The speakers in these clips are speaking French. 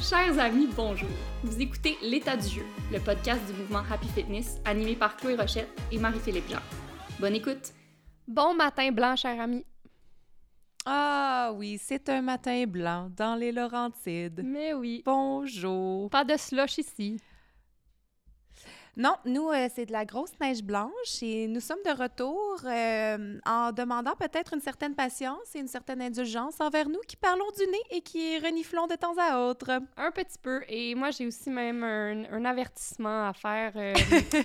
Chers amis, bonjour. Vous écoutez L'état du jeu, le podcast du mouvement Happy Fitness animé par Chloé Rochette et Marie-Philippe Jean. Bonne écoute. Bon matin blanc, cher ami. Ah oui, c'est un matin blanc dans les Laurentides. Mais oui. Bonjour. Pas de slush ici. Non, nous, euh, c'est de la grosse neige blanche et nous sommes de retour euh, en demandant peut-être une certaine patience et une certaine indulgence envers nous qui parlons du nez et qui reniflons de temps à autre. Un petit peu. Et moi, j'ai aussi même un, un avertissement à faire. euh,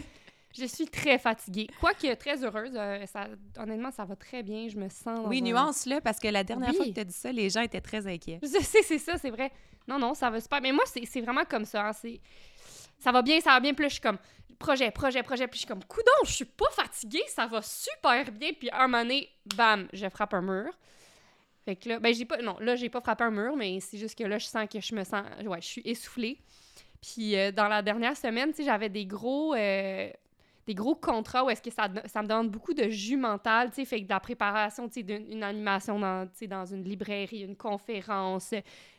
je suis très fatiguée. Quoique très heureuse. ça, honnêtement, ça va très bien. Je me sens. Oui, un- nuance-le parce que la dernière Oui. fois que tu as dit ça, les gens étaient très inquiets. Je sais, c'est ça, c'est vrai. Non, non, ça va super. Mais moi, c'est c'est vraiment comme ça. hein, c'est- Ça va bien, ça va bien. Puis je suis comme projet, projet, projet. Puis je suis comme, coudon, je suis pas fatiguée, ça va super bien. Puis un moment donné, bam, je frappe un mur. Fait que là, ben, j'ai pas, non, là, j'ai pas frappé un mur, mais c'est juste que là, je sens que je me sens, ouais, je suis essoufflée. Puis euh, dans la dernière semaine, tu sais, j'avais des gros, euh, des gros contrats où est-ce que ça, ça me demande beaucoup de jus mental, tu sais, fait que de la préparation, tu sais, d'une une animation dans, dans une librairie, une conférence,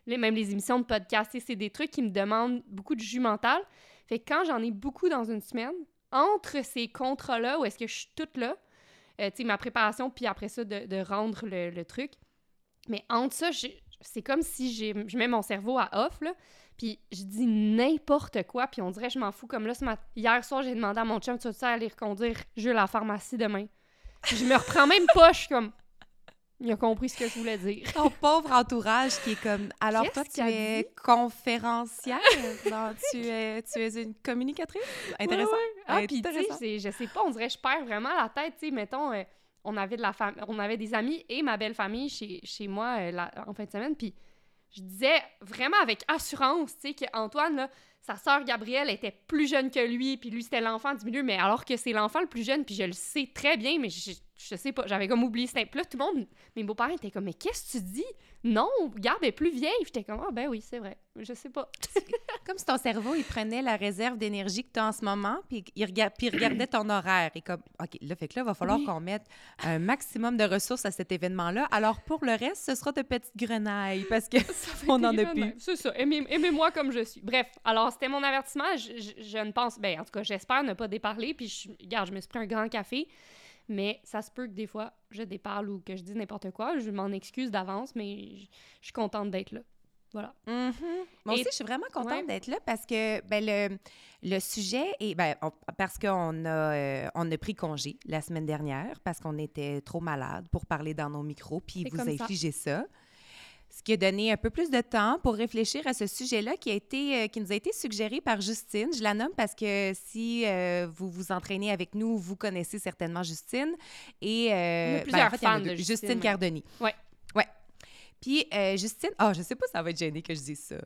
les, même les émissions de podcast, c'est des trucs qui me demandent beaucoup de jus mental. Fait que quand j'en ai beaucoup dans une semaine, entre ces contrats-là, où est-ce que je suis toute là, euh, tu sais, ma préparation, puis après ça, de, rendre le, truc, mais entre ça, c'est comme si je mets mon cerveau à off, là, puis je dis n'importe quoi, puis on dirait je m'en fous. Comme là, ce hier soir, j'ai demandé à mon chum, tu vas-tu aller reconduire Jules à la pharmacie demain? Je me reprends même pas, je suis comme... Il a compris ce que je voulais dire. Ton pauvre entourage qui est comme. Alors, Qu'est-ce toi, tu es dit? conférencière? Non, tu, es, tu es une communicatrice? Intéressant. Ouais, ouais. Ah, puis tu sais, je sais pas, on dirait que je perds vraiment la tête, tu sais, mettons, euh, on avait de la fam- on avait des amis et ma belle famille chez, chez moi euh, la- en fin de semaine, puis je disais vraiment avec assurance, tu sais, qu'Antoine, là, sa sœur Gabrielle était plus jeune que lui, puis lui, c'était l'enfant du milieu, mais alors que c'est l'enfant le plus jeune, puis je le sais très bien, mais je, je sais pas, j'avais comme oublié. C'était... Puis là, tout le monde, mes beaux-parents étaient comme, mais qu'est-ce que tu dis? Non, regarde, elle est plus vieille. J'étais comme, ah ben oui, c'est vrai, je sais pas. Comme si ton cerveau, il prenait la réserve d'énergie que tu as en ce moment, puis il, rega- puis il regardait ton horaire. Et comme, OK, là, fait que là, il va falloir Oui. qu'on mette un maximum de ressources à cet événement-là. Alors, pour le reste, ce sera de petites grenailles, parce que on n'en a plus. C'est ça. Aimez- Aimez-moi comme je suis. Bref, alors c'était mon avertissement. Je, je- je ne pense. Ben, en tout cas, j'espère ne pas déparler. Puis, je, regarde, je me suis pris un grand café. Mais ça se peut que des fois, je déparle ou que je dise n'importe quoi. Je m'en excuse d'avance, mais je, je suis contente d'être là. Voilà. Mhm. Moi Et- aussi, je suis vraiment contente Ouais. d'être là parce que ben, le, le sujet est. Ben, on- parce qu'on a, euh, on a pris congé la semaine dernière parce qu'on était trop malade pour parler dans nos micros, puis vous ça. infliger ça. Ce qui a donné un peu plus de temps pour réfléchir à ce sujet-là qui a été, euh, qui nous a été suggéré par Justine. Je la nomme parce que si euh, vous vous entraînez avec nous, vous connaissez certainement Justine. Et, euh, a plusieurs en fait, fans de. Justine. Cardoni. Ouais. Ouais. Puis Justine, ah, je sais pas si ça va être gêné que je dise ça.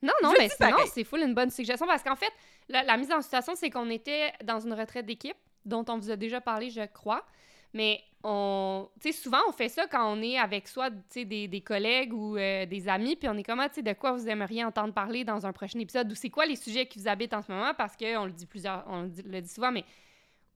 Non, non, Je mais dis c'est, full une bonne suggestion parce qu'en fait, la, la mise en situation, c'est qu'on était dans une retraite d'équipe dont on vous a déjà parlé, je crois. Mais on, souvent on fait ça quand on est avec soit, des, des collègues ou euh, des amis, puis on est comme, Ah, de quoi vous aimeriez entendre parler dans un prochain épisode? Ou c'est quoi les sujets qui vous habitent en ce moment? Parce qu'on le dit plusieurs, on le dit, souvent, mais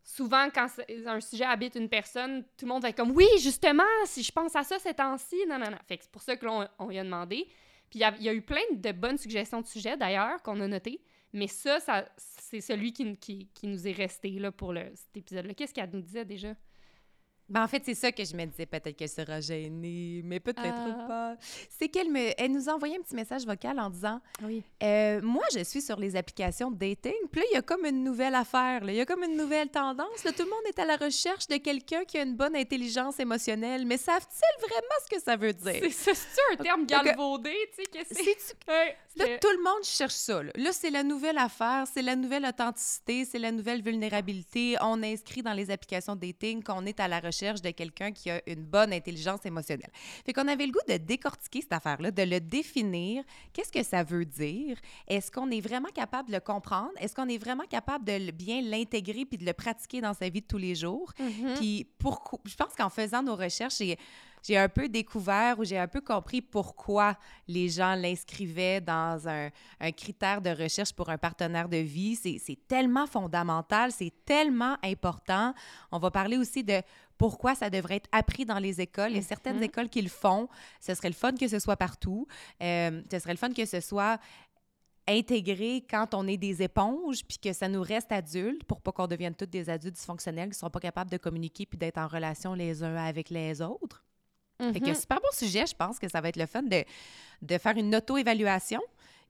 souvent quand un sujet habite une personne, tout le monde va être comme, oui, justement, si je pense à ça ces temps-ci, non, non, non. Fait c'est pour ça que là, on, y a demandé. Puis il y a- il y, a eu plein de bonnes suggestions de sujets, d'ailleurs, qu'on a notées. Mais ça, ça c'est celui qui, qui, qui nous est resté là, pour le, cet épisode-là. Qu'est-ce qu'elle nous disait déjà? Ben, en fait, c'est ça que je me disais. Peut-être qu'elle sera gênée, mais peut-être Ah. pas. C'est qu'elle me, elle nous a envoyé un petit message vocal en disant Oui. euh, Moi, je suis sur les applications de dating. Puis là, il y a comme une nouvelle affaire. là. Il y a comme une nouvelle tendance. Là, tout le monde est à la recherche de quelqu'un qui a une bonne intelligence émotionnelle. Mais savent-ils vraiment ce que ça veut dire? C'est ça, c'est un terme galvaudé, tu sais, que c'est? C'est-tu Ouais, Là, tout le monde cherche ça. Là, Là, c'est la nouvelle affaire, c'est la nouvelle authenticité, c'est la nouvelle vulnérabilité. On inscrit dans les applications de dating qu'on est à la recherche de quelqu'un qui a une bonne intelligence émotionnelle. Fait qu'on avait le goût de décortiquer cette affaire-là, de le définir. Qu'est-ce que ça veut dire? Est-ce qu'on est vraiment capable de le comprendre? Est-ce qu'on est vraiment capable de bien l'intégrer puis de le pratiquer dans sa vie de tous les jours? Mhm. Puis pourquoi je pense qu'en faisant nos recherches, j'ai j'ai un peu découvert ou j'ai un peu compris pourquoi les gens l'inscrivaient dans un, un critère de recherche pour un partenaire de vie. C'est tellement fondamental, c'est tellement important. On va parler aussi de pourquoi ça devrait être appris dans les écoles. Il y a certaines Mhm. écoles qui le font. Ce serait le fun que ce soit partout. Euh, ce serait le fun que ce soit intégrer quand on est des éponges, puis que ça nous reste adultes, pour pas qu'on devienne tous des adultes dysfonctionnels qui sont pas capables de communiquer puis d'être en relation les uns avec les autres. Fait que Mhm. super bon sujet, je pense que ça va être le fun de, de faire une auto-évaluation,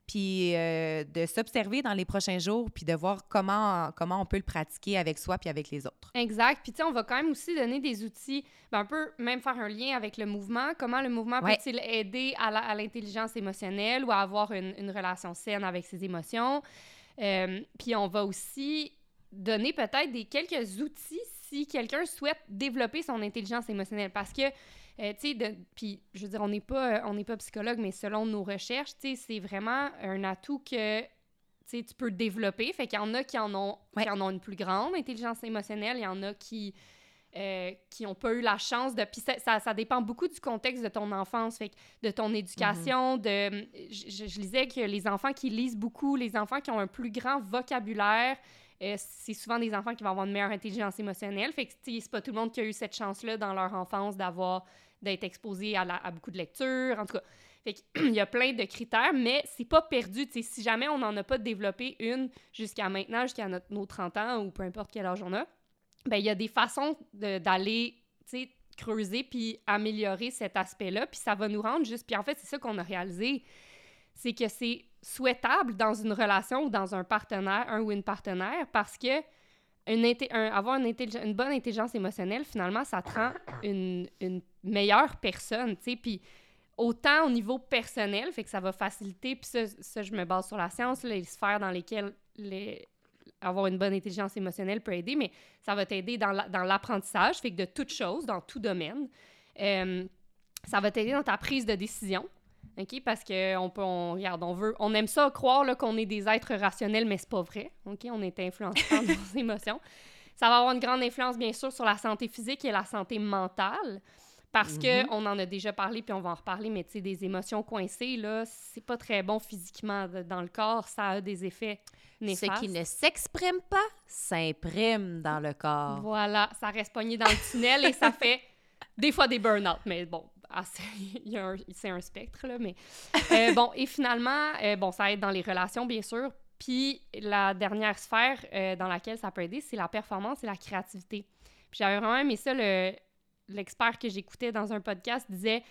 puis euh, de s'observer dans les prochains jours, puis de voir comment, comment on peut le pratiquer avec soi puis avec les autres. Exact. Puis, tu sais, on va quand même aussi donner des outils, ben, un peu même faire un lien avec le mouvement. Comment le mouvement Ouais. peut-il aider à l'intelligence émotionnelle ou à avoir une, une relation saine avec ses émotions? Euh, puis, on va aussi donner peut-être des quelques outils si quelqu'un souhaite développer son intelligence émotionnelle. Parce que, euh, tu sais, puis je veux dire, on n'est pas, euh, on n'est pas psychologue, mais selon nos recherches, tu sais, c'est vraiment un atout que tu peux développer. Fait qu'il y en a qui en ont, Ouais. qui en ont une plus grande intelligence émotionnelle, il y en a qui euh, qui n'ont pas eu la chance de... Puis ça, ça, ça dépend beaucoup du contexte de ton enfance, fait que de ton éducation, de... Je, je- lisais que les enfants qui lisent beaucoup, les enfants qui ont un plus grand vocabulaire, euh, c'est souvent des enfants qui vont avoir une meilleure intelligence émotionnelle. Fait que c'est pas tout le monde qui a eu cette chance-là dans leur enfance d'avoir d'être exposé à, beaucoup de lectures, en tout cas. Fait qu'il y a plein de critères, mais c'est pas perdu. si jamais on n'en a pas développé une jusqu'à maintenant, jusqu'à notre, nos 30 ans ou peu importe quel âge on a, ben il y a des façons d'aller creuser puis améliorer cet aspect-là, puis ça va nous rendre juste. Puis en fait, c'est ça qu'on a réalisé, c'est que c'est souhaitable dans une relation ou dans un partenaire, un ou une partenaire, parce que avoir une, bonne intelligence émotionnelle, finalement, ça te rend une, meilleure personne, tu sais, puis autant au niveau personnel, fait que ça va faciliter, puis ça, je me base sur la science, les sphères dans lesquelles les, avoir une bonne intelligence émotionnelle peut aider, mais ça va t'aider dans la- dans l'apprentissage, fait que de toute chose, dans tout domaine. Euh, ça va t'aider dans ta prise de décision, OK? Parce que on peut, on, regarde, on veut, on aime ça croire qu'on est des êtres rationnels, mais c'est pas vrai, OK? On est influencé par nos émotions. Ça va avoir une grande influence, bien sûr, sur la santé physique et la santé mentale. Parce que Mhm. on en a déjà parlé, puis on va en reparler, mais tu sais, des émotions coincées, là, c'est pas très bon physiquement dans le corps. Ça a des effets néfastes. Ce qui ne s'exprime pas s'imprime dans le corps. Voilà, ça reste pogné dans le tunnel et ça fait des fois des burn-out. Mais bon, c'est un spectre, là. Mais euh, bon, et finalement, euh, bon, ça aide dans les relations, bien sûr. Puis la dernière sphère euh, dans laquelle ça peut aider, c'est la performance et la créativité. Puis j'avais vraiment aimé ça, le- l'expert que j'écoutais dans un podcast disait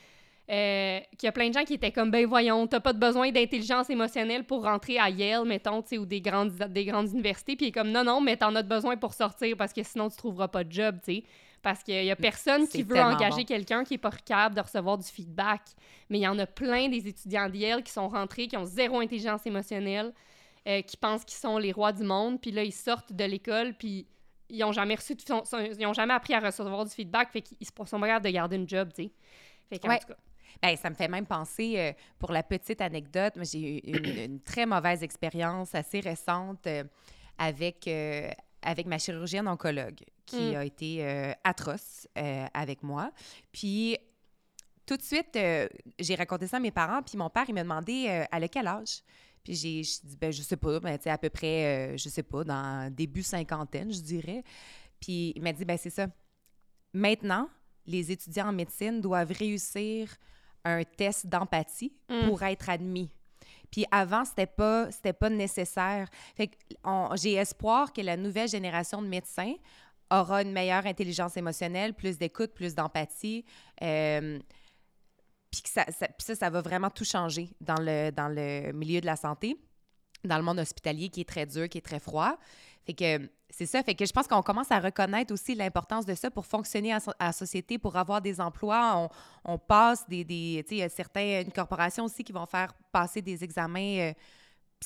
euh, qu'il y a plein de gens qui étaient comme, ben voyons, t'as pas de besoin d'intelligence émotionnelle pour rentrer à Yale, mettons, tu sais, ou des grandes, des grandes universités. Puis il est comme, non, non, mais t'en as besoin pour sortir parce que sinon tu trouveras pas de job, tu sais. Parce qu'il y a personne qui veut engager bon. quelqu'un qui est pas capable de recevoir du feedback. Mais il y en a plein des étudiants Yale qui sont rentrés, qui ont zéro intelligence émotionnelle, euh, qui pensent qu'ils sont les rois du monde, puis là, ils sortent de l'école, puis ils ont jamais reçu de- son- son- ils ont jamais appris à recevoir du feedback, fait qu'ils sont pas capables de garder une job, tu sais. Fait qu'en Ouais. tout cas, Ben, ça me fait même penser, euh, pour la petite anecdote, j'ai eu une, une très mauvaise expérience assez récente euh, avec, euh, avec ma chirurgienne oncologue qui Mm. a été euh, atroce euh, avec moi. Puis, tout de suite, euh, j'ai raconté ça à mes parents, puis mon père, il m'a demandé a quel âge? Puis j'ai dit, ben, je sais pas, ben, à peu près, je sais pas, dans début cinquantaine, je dirais. Puis il m'a dit, ben, c'est ça. Maintenant, les étudiants en médecine doivent réussir un test d'empathie Mm. pour être admis. Puis avant, c'était pas, c'était pas nécessaire. Fait j'ai espoir que la nouvelle génération de médecins aura une meilleure intelligence émotionnelle, plus d'écoute, plus d'empathie. euh, puis ça, ça, ça, va vraiment tout changer dans le, dans le milieu de la santé, dans le monde hospitalier qui est très dur, qui est très froid. Fait que c'est ça. Fait que je pense qu'on commence à reconnaître aussi l'importance de ça pour fonctionner à, la société, pour avoir des emplois. On, passe des. des tu sais, certaines corporations aussi qui vont faire passer des examens euh,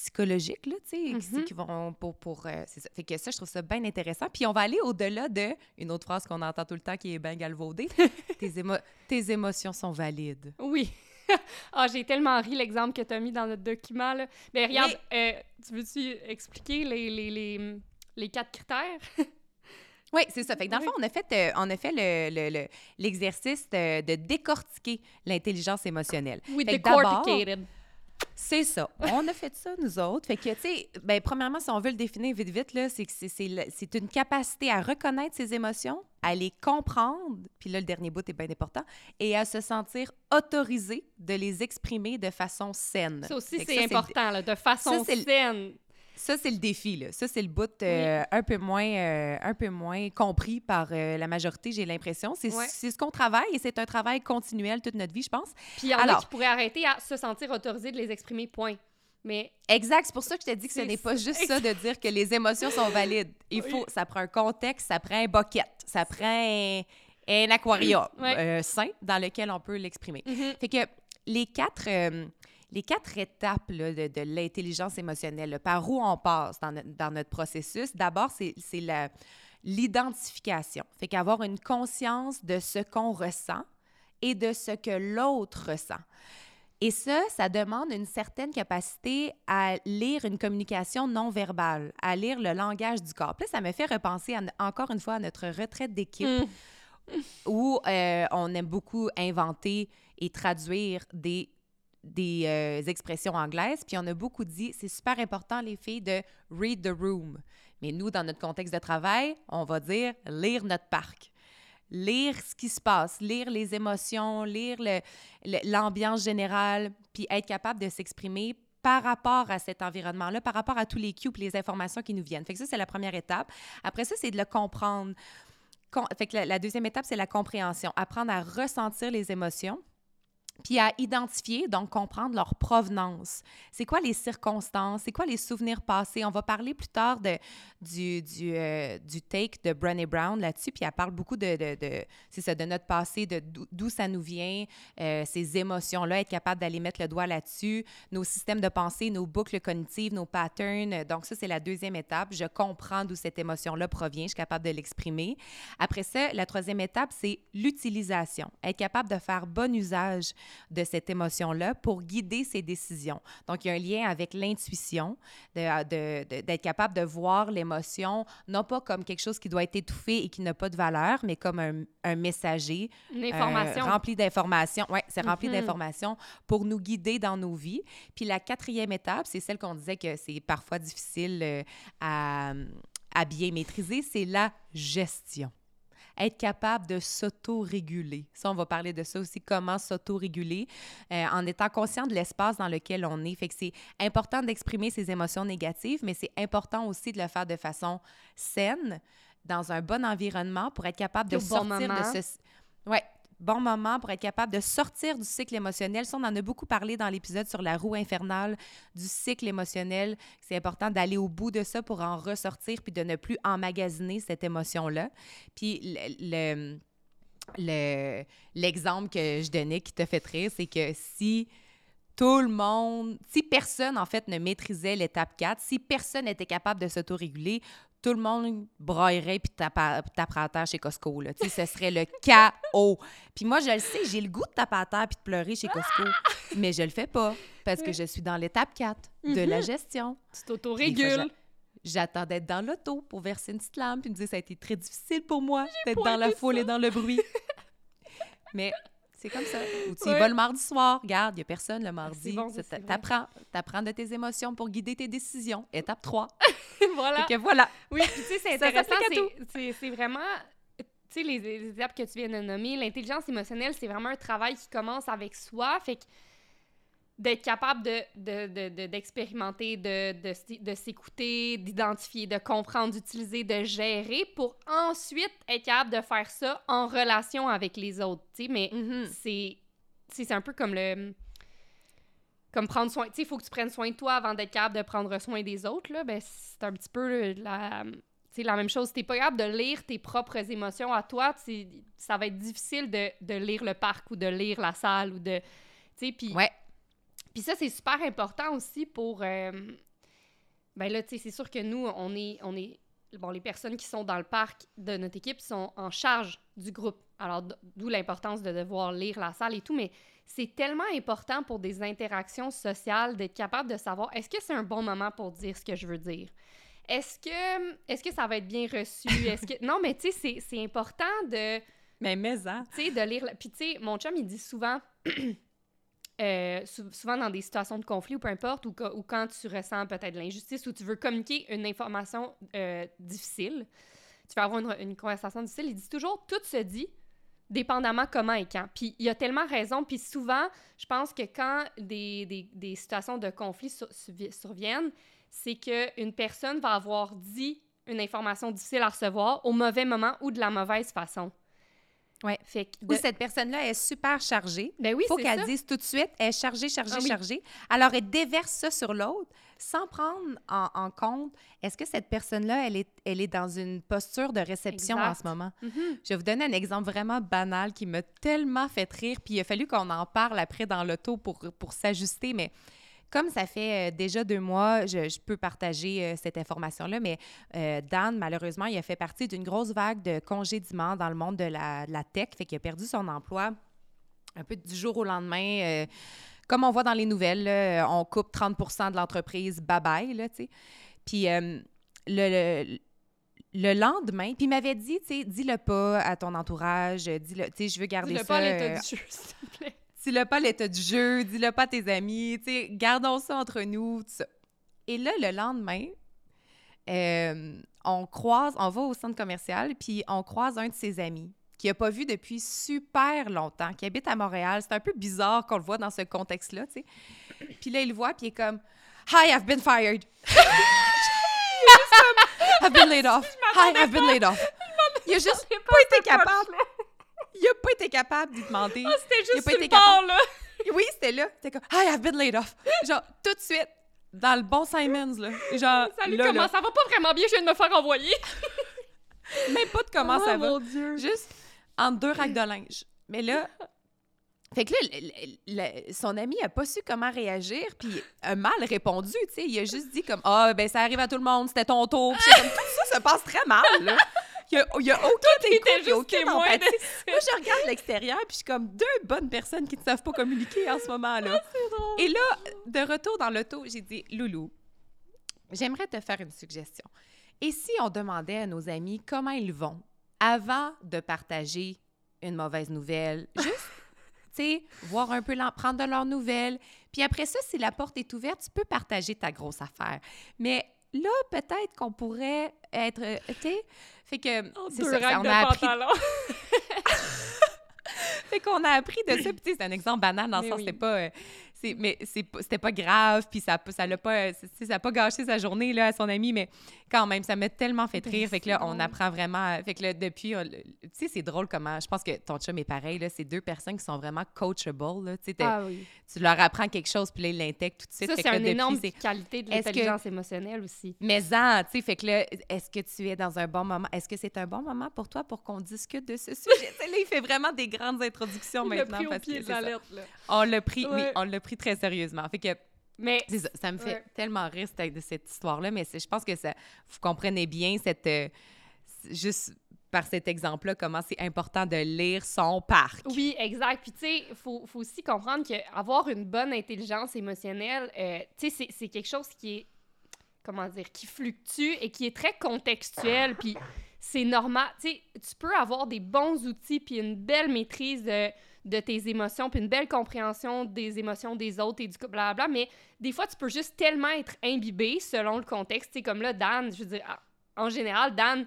psychologiques, là, tu sais, qui- Mhm. qui vont pour. pour euh, c'est ça. Fait que ça, je trouve ça bien intéressant. Puis on va aller au-delà de une autre phrase qu'on entend tout le temps qui est bien galvaudée tes, émo- tes émotions sont valides. oui. ah, j'ai tellement ri l'exemple que tu as mis dans notre document, là. Mais regarde, euh, tu veux-tu expliquer les, les, les, les quatre critères? Oui, c'est ça. Fait que dans le fond, on a fait, euh, on a fait le- le- le- l'exercice de, décortiquer l'intelligence émotionnelle. Oui, decorticated. C'est ça. On a fait ça, nous autres. Fait que, tu sais, ben, premièrement, si on veut le définir vite, vite, là, c'est que c'est- une capacité à reconnaître ses émotions, à les comprendre, puis là, le dernier bout est bien important, et à se sentir autorisé de les exprimer de façon saine. Ça aussi, c'est important, là, de façon Ça, saine. Ça, c'est le défi, là. Ça, c'est le bout euh, un, peu moins, euh, un peu moins compris par euh, la majorité, j'ai l'impression. C'est Ouais. ce qu'on travaille et c'est un travail continuel toute notre vie, je pense. Puis il y en a Alors- qui pourraient arrêter à se sentir autorisés de les exprimer, point. Mais Exact. C'est pour ça que je te dis que ce n'est pas juste ça de dire que les émotions sont valides. Il faut, ça prend un contexte, ça prend un bucket, ça prend un, un aquarium Ouais. sain dans lequel on peut l'exprimer. Mhm. Fait que les quatre, les quatre étapes là, de, de l'intelligence émotionnelle, là, par où on passe dans, notre- dans notre processus, d'abord, c'est l'identification. Fait qu'avoir une conscience de ce qu'on ressent et de ce que l'autre ressent. Et ça, ça demande une certaine capacité à lire une communication non verbale, à lire le langage du corps. Puis là, ça me fait repenser à- encore une fois à notre retraite d'équipe Mm. où euh, on aime beaucoup inventer et traduire des, des euh, expressions anglaises. Puis on a beaucoup dit, c'est super important, les filles, de read the room. Mais nous, dans notre contexte de travail, on va dire lire notre parc. Lire ce qui se passe, lire les émotions, lire l'ambiance générale, puis être capable de s'exprimer par rapport à cet environnement-là, par rapport à tous les cues et les informations qui nous viennent. Fait ça, c'est la première étape. Après ça, c'est de le comprendre. La deuxième étape, c'est la compréhension. Apprendre à ressentir les émotions, puis à identifier, donc comprendre leur provenance. C'est quoi les circonstances? C'est quoi les souvenirs passés? On va parler plus tard de, du, du, euh, du take de Brené Brown là-dessus, puis elle parle beaucoup de, de, de- c'est ça, de notre passé, de d'où ça nous vient, euh, ces émotions-là, être capable d'aller mettre le doigt là-dessus, nos systèmes de pensée, nos boucles cognitives, nos patterns. Donc ça, c'est la deuxième étape. Je comprends d'où cette émotion-là provient, je suis capable de l'exprimer. Après ça, la troisième étape, c'est l'utilisation. Être capable de faire bon usage de cette émotion-là pour guider ses décisions. Donc, il y a un lien avec l'intuition, de- de- de- d'être capable de voir l'émotion, non pas comme quelque chose qui doit être étouffé et qui n'a pas de valeur, mais comme un, un messager Une euh, information. rempli d'informations. Oui, c'est rempli Mhm. d'informations pour nous guider dans nos vies. Puis la quatrième étape, c'est celle qu'on disait que c'est parfois difficile euh, à, à bien maîtriser, c'est la gestion. Être capable de s'auto-réguler. Ça, on va parler de ça aussi, comment s'auto-réguler euh, en étant conscient de l'espace dans lequel on est. Fait que c'est important d'exprimer ses émotions négatives, mais c'est important aussi de le faire de façon saine, dans un bon environnement pour être capable de au bon sortir moment. de ce... Ouais, bon moment pour être capable de sortir du cycle émotionnel. Ça, on en a beaucoup parlé dans l'épisode sur la roue infernale du cycle émotionnel. C'est important d'aller au bout de ça pour en ressortir puis de ne plus emmagasiner cette émotion-là. Puis le- le- le- l'exemple que je donnais qui t'a fait rire, c'est que si tout le monde, si personne en fait ne maîtrisait l'étape 4, si personne n'était capable de s'autoréguler, tout le monde braillerait puis taper taperait à terre chez Costco. Là. Ce serait le chaos. Puis moi, je le sais, j'ai le goût de taper à terre puis de pleurer chez Costco, mais je le fais pas parce que je suis dans l'étape 4 de la gestion. Tu t'auto-régules. J'attends d'être dans l'auto pour verser une petite larme puis me dire ça a été très difficile pour moi d'être dans la foule ça. et dans le bruit. Mais c'est comme ça. Ou tu y Ouais. vas le mardi soir, regarde, il n'y a personne le mardi. Bon. T'apprends, t'apprends de tes émotions pour guider tes décisions. Étape 3. voilà. Fait que voilà. Oui, tu sais, c'est intéressant. c'est vraiment. Tu sais, les, les étapes que tu viens de nommer, l'intelligence émotionnelle, c'est vraiment un travail qui commence avec soi. Fait que d'être capable de, de, de- de- d'expérimenter, de, de, s'é- de s'écouter, d'identifier, de comprendre, d'utiliser, de gérer pour ensuite être capable de faire ça en relation avec les autres. Mais c'est sais, c'est un peu comme le comme prendre soin tu sais il faut que tu prennes soin de toi avant d'être capable de prendre soin des autres là ben c'est un petit peu la sais la même chose t'es pas capable de lire tes propres émotions à toi ça va être difficile de, de lire le parc ou de lire la salle ou de tu sais puis Ouais. Puis ça c'est super important aussi pour euh, ben là tu sais c'est sûr que nous on est on est bon les personnes qui sont dans le parc de notre équipe sont en charge du groupe alors d'où l'importance de devoir lire la salle et tout mais c'est tellement important pour des interactions sociales d'être capable de savoir est-ce que c'est un bon moment pour dire ce que je veux dire? Est-ce que est-ce que ça va être bien reçu? Est-ce que non mais tu sais c'est- c'est important de Mais mais, hein? tu sais, de lire. la- Puis, tu sais, mon chum, il dit souvent euh, sou- souvent dans des situations de conflit ou peu importe, ou, quand tu ressens peut-être l'injustice ou tu veux communiquer une information euh, difficile, tu vas avoir une, conversation difficile, il dit toujours tout se dit dépendamment comment et quand. Puis il a tellement raison, puis souvent, je pense que quand des, des, situations de conflit sur- survi- surviennent, c'est qu'une personne va avoir dit une information difficile à recevoir au mauvais moment ou de la mauvaise façon. Ouais. Fait que Ou cette personne-là est super chargée. ben oui, faut qu'elle dise tout de suite, elle est chargée, chargée, Ah oui. chargée. Alors, elle déverse ça sur l'autre sans prendre en, en compte, est-ce que cette personne-là, elle est, elle est dans une posture de réception en ce moment? Mhm. Je vais vous donner un exemple vraiment banal qui m'a tellement fait rire, puis il a fallu qu'on en parle après dans l'auto pour, pour s'ajuster, mais comme ça fait euh, déjà deux mois, je, je peux partager euh, cette information-là, mais euh, Dan, malheureusement, il a fait partie d'une grosse vague de congédiements dans le monde de la, de la tech, fait qu'il a perdu son emploi un peu du jour au lendemain. comme on voit dans les nouvelles, là, on coupe 30% de l'entreprise, bye-bye, là, tu sais. Puis euh, le, le, le lendemain, puis il m'avait dit, tu sais, dis-le pas à ton entourage, dis-le, tu sais, je veux garder Dis-le ça... pas à l'état euh, du jeu, s'il te plaît. Dis-le pas l'état du jeu, dis-le pas à tes amis, tu sais, gardons ça entre nous, tout ça. Et là, le lendemain, euh, on croise, on va au centre commercial, puis on croise un de ses amis qui n'a pas vu depuis super longtemps, qui habite à Montréal. C'est un peu bizarre qu'on le voit dans ce contexte-là, tu sais. Puis là, il le voit, puis il est comme « Hi, I've been fired! » Il est juste comme « I've been laid off! Hi, I've been laid off! » Il a juste pas été capable. Il a pas été capable d'y demander. Ah, c'était Il a juste pas sur été le bord, là. Oui, c'était là. C'était comme, Hi, I've been laid off. Genre, tout de suite, dans le bon Simons, là. Genre, Salut, là, comment là. ça va? Pas vraiment bien, je viens de me faire envoyer. Même pas de comment Oh, ça va. mon Dieu. Juste entre deux racks de linge. Mais là, fait que là, le- le- le- son ami a pas su comment réagir, puis a mal répondu, tu sais. Il a juste dit comme, ah, ben ça arrive à tout le monde, c'était ton tour. Comme, tout ça se passe très mal, là. Il y a, a aucun écoute, il y a juste aucune témoin de. Moi, je regarde l'extérieur, puis je suis comme deux bonnes personnes qui ne savent pas communiquer en ce moment-là. Et là, de retour dans l'auto, j'ai dit, Loulou, j'aimerais te faire une suggestion. Et si on demandait à nos amis comment ils vont avant de partager une mauvaise nouvelle, juste, tu sais, voir un peu, prendre de leurs nouvelles. Puis après ça, si la porte est ouverte, tu peux partager ta grosse affaire. Mais là, peut-être qu'on pourrait être, euh, tu sais, fait que c'est Deux ça, ça, on de a appris fait qu'on a appris de ça. Puis, c'est un exemple banal dans le Mais sens, oui. c'était pas. euh, mais c'était pas grave, puis ça ça l'a pas, ça a pas gâché sa journée là, à son ami, mais quand même, ça m'a tellement fait Ben, rire. Fait que là, on apprend vraiment. Fait que là, depuis, le- tu sais, c'est drôle comment. Je pense que ton chum est pareil, là. C'est deux personnes qui sont vraiment coachable, là. Ah oui. tu leur apprends quelque chose, puis là, ils l'intègrent tout de suite. Ça, c'est une énorme qualité de que- l'intelligence émotionnelle aussi. mais en, tu sais, fait que là, est-ce que tu es dans un bon moment? Est-ce que c'est un bon moment pour toi pour qu'on discute de ce sujet? Là, il fait vraiment des grandes introductions maintenant. au parce pied que de c'est ça. l'alerte, là. On l'a pris, oui, on l'a pris très sérieusement. Fait que Mais ça, ça me fait Ouais. tellement rire cette, de cette histoire-là, mais je pense que ça, vous comprenez bien cette, euh, juste par cet exemple-là, comment c'est important de lire son parc. Oui, exact. Puis, tu sais, il faut, faut aussi comprendre qu'avoir une bonne intelligence émotionnelle, euh, tu sais, c'est- c'est quelque chose qui est, comment dire, qui fluctue et qui est très contextuel. Puis, c'est normal. Tu sais, tu peux avoir des bons outils puis une belle maîtrise de, de tes émotions puis une belle compréhension des émotions des autres et du blablabla, mais des fois, tu peux juste tellement être imbibé selon le contexte. Sais, comme là, Dan, je veux dire, ah, en général, Dan,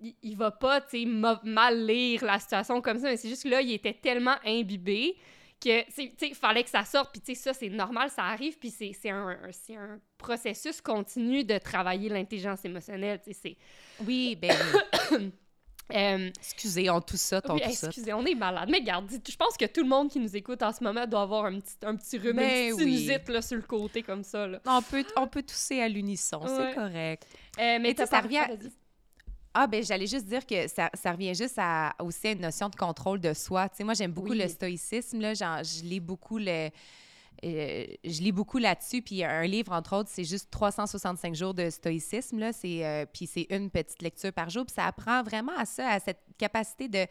il, il va pas, tu mal lire la situation comme ça, mais c'est juste que là, il était tellement imbibé que, tu sais, il fallait que ça sorte, puis tu sais, ça, c'est normal, ça arrive, puis c'est c'est un, un- c'est un processus continu de travailler l'intelligence émotionnelle, tu sais, c'est... Oui, ben. euh, excusez, on tout ça, on oui, tout ça. excusez, on est malade. Mais garde, je pense que tout le monde qui nous écoute en ce moment doit avoir un petit, un petit rhume, Ben une petite oui. sinusite là, sur le côté comme ça. Là. On peut, on peut tousser à l'unisson, Ouais. c'est correct. Euh, mais tu ça revient- ah, vas-y. Ah, ben j'allais juste dire que ça, ça revient juste à, aussi à une notion de contrôle de soi. Tu sais, moi, j'aime beaucoup Oui. le stoïcisme. Là, genre, je lis beaucoup le... euh, je lis beaucoup là-dessus, puis un livre, entre autres, c'est juste 365 jours de stoïcisme, là, euh, puis c'est une petite lecture par jour, puis ça apprend vraiment à ça, à cette capacité de,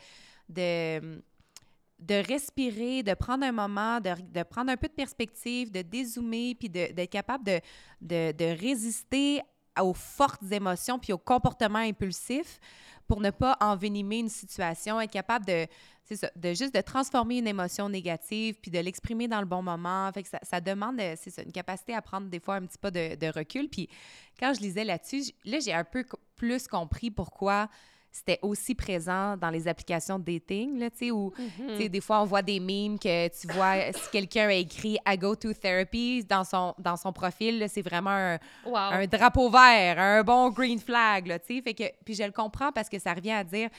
de, respirer, de prendre un moment, de, prendre un peu de perspective, de dézoomer, puis d'être capable de, de, de résister aux fortes émotions puis aux comportements impulsifs pour ne pas envenimer une situation, être capable de, c'est ça, de juste de transformer une émotion négative puis de l'exprimer dans le bon moment. Fait que ça, ça demande, euh, c'est ça, une capacité à prendre des fois un petit pas de, de recul. Puis quand je lisais là-dessus, là, j'ai un peu plus compris pourquoi c'était aussi présent dans les applications de dating, là, tu sais, où, tu sais, des fois, on voit des memes que tu vois, si quelqu'un a écrit « I go to therapy » dans son, dans son profil, c'est vraiment un, Wow. un drapeau vert, un bon green flag, là, tu sais. Fait que, puis je le comprends parce que ça revient à dire,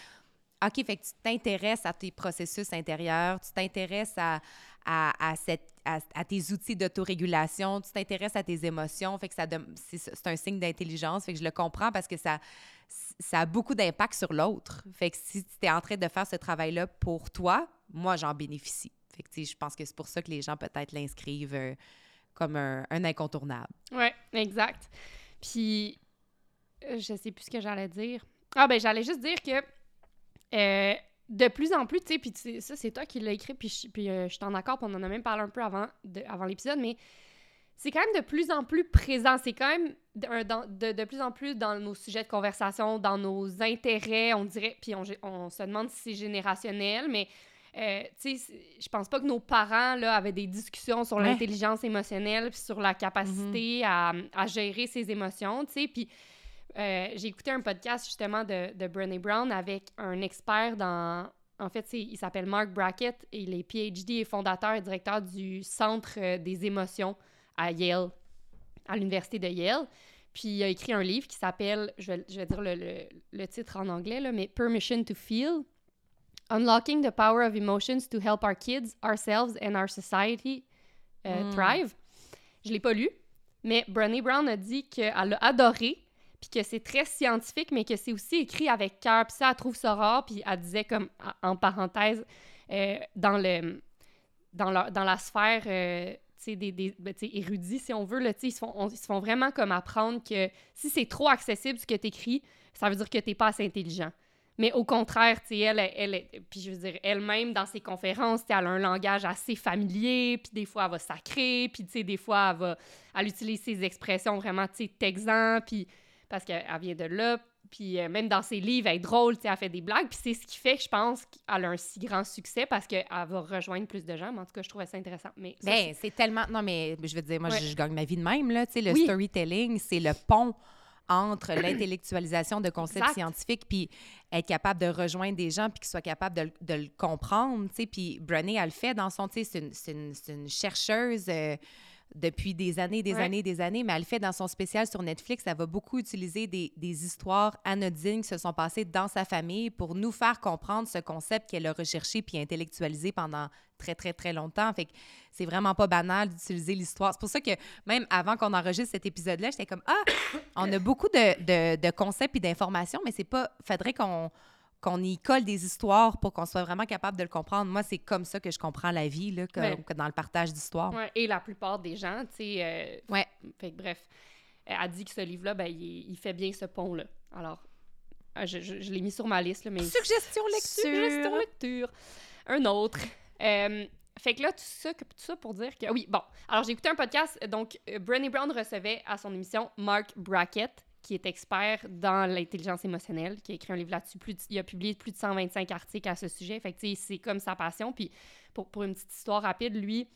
OK, fait que tu t'intéresses à tes processus intérieurs, tu t'intéresses à, à, cette, à, tes outils d'autorégulation, tu t'intéresses à tes émotions, fait que ça c'est un signe d'intelligence, fait que je le comprends parce que ça, ça a beaucoup d'impact sur l'autre. Fait que si tu es en train de faire ce travail-là pour toi, moi, j'en bénéficie. Fait que, je pense que c'est pour ça que les gens peut-être l'inscrivent euh, comme un, un incontournable. Ouais, exact. Puis, euh, je sais plus ce que j'allais dire. Ah, ben, j'allais juste dire que euh, de plus en plus, tu sais, puis ça, c'est toi qui l'as écrit, puis je, euh, je suis en accord, puis on en a même parlé un peu avant, de- avant l'épisode, mais c'est quand même de plus en plus présent. C'est quand même de, de, de plus en plus dans nos sujets de conversation, dans nos intérêts, on dirait, puis on, on se demande si c'est générationnel, mais euh, tu sais, je pense pas que nos parents là, avaient des discussions sur Ouais. l'intelligence émotionnelle, puis sur la capacité à, à gérer ses émotions, tu sais, puis euh, j'ai écouté un podcast justement de, de Brené Brown avec un expert dans. En fait, il s'appelle Mark Brackett et il est PhD et fondateur et directeur du Centre euh, des émotions à Yale, à l'Université de Yale. Puis il a écrit un livre qui s'appelle, je vais, je vais dire le, le- le titre en anglais, là, mais Permission to Feel Unlocking the Power of Emotions to Help Our Kids, Ourselves and Our Society euh, Mm. Thrive. Je l'ai pas lu, mais Brené Brown a dit qu'elle a adoré, puis que c'est très scientifique, mais que c'est aussi écrit avec cœur. Puis ça, elle trouve ça rare, puis elle disait comme, en parenthèse, euh, dans, le, dans, la, dans la sphère euh, tu sais, des, des ben, érudits, si on veut, ils, se font, on- ils font vraiment comme apprendre que si c'est trop accessible ce que tu écris, ça veut dire que tu pas assez intelligent. Mais au contraire, tu sais, elle, elle, elle- puis je veux dire, elle-même, dans ses conférences, elle a un langage assez familier, puis des fois, elle va sacrer, puis des fois, elle va, elle utilise ses expressions vraiment, texans, puis parce qu'elle elle vient de là, puis euh, même dans ses livres, elle est drôle, elle fait des blagues, puis c'est ce qui fait que je pense qu'elle a un si grand succès, parce qu'elle va rejoindre plus de gens, mais en tout cas, je trouvais ça intéressant. Mais ça, Ben, c'est tellement. Non, mais je veux dire, moi, Ouais. je, je gagne ma vie de même, là. Le Oui. storytelling, c'est le pont entre l'intellectualisation de concepts Exact. scientifiques puis être capable de rejoindre des gens puis qu'ils soient capables de, le- de le comprendre. Puis Brené, elle le fait dans son... C'est une, une chercheuse... euh, depuis des années, des Ouais. années, des années, mais elle le fait dans son spécial sur Netflix. Elle va beaucoup utiliser des, des histoires anodines qui se sont passées dans sa famille pour nous faire comprendre ce concept qu'elle a recherché puis intellectualisé pendant très, très, très longtemps. Fait que c'est vraiment pas banal d'utiliser l'histoire. C'est pour ça que même avant qu'on enregistre cet épisode-là, j'étais comme Ah, on a beaucoup de, de, de concepts et d'informations, mais c'est pas. Faudrait qu'on qu'on y colle des histoires pour qu'on soit vraiment capable de le comprendre. Moi, c'est comme ça que je comprends la vie, là, comme, Ouais. que dans le partage d'histoires. Ouais, et la plupart des gens, tu sais. euh, Ouais. Fait que bref, elle a dit que ce livre-là, ben, il, il fait bien ce pont-là. Alors, euh, je, je- je l'ai mis sur ma liste, là, mais. Suggestion Suggestion lecture. Un autre. Euh, fait que là, tout ça, que- tout ça pour dire que. Oui, bon. Alors, j'ai écouté un podcast. Donc, euh, Brené Brown recevait à son émission Mark Brackett, qui est expert dans l'intelligence émotionnelle, qui a écrit un livre là-dessus. Plus de- il a publié plus de 125 articles à ce sujet. Fait que, c'est comme sa passion. Puis, pour, pour une petite histoire rapide, lui,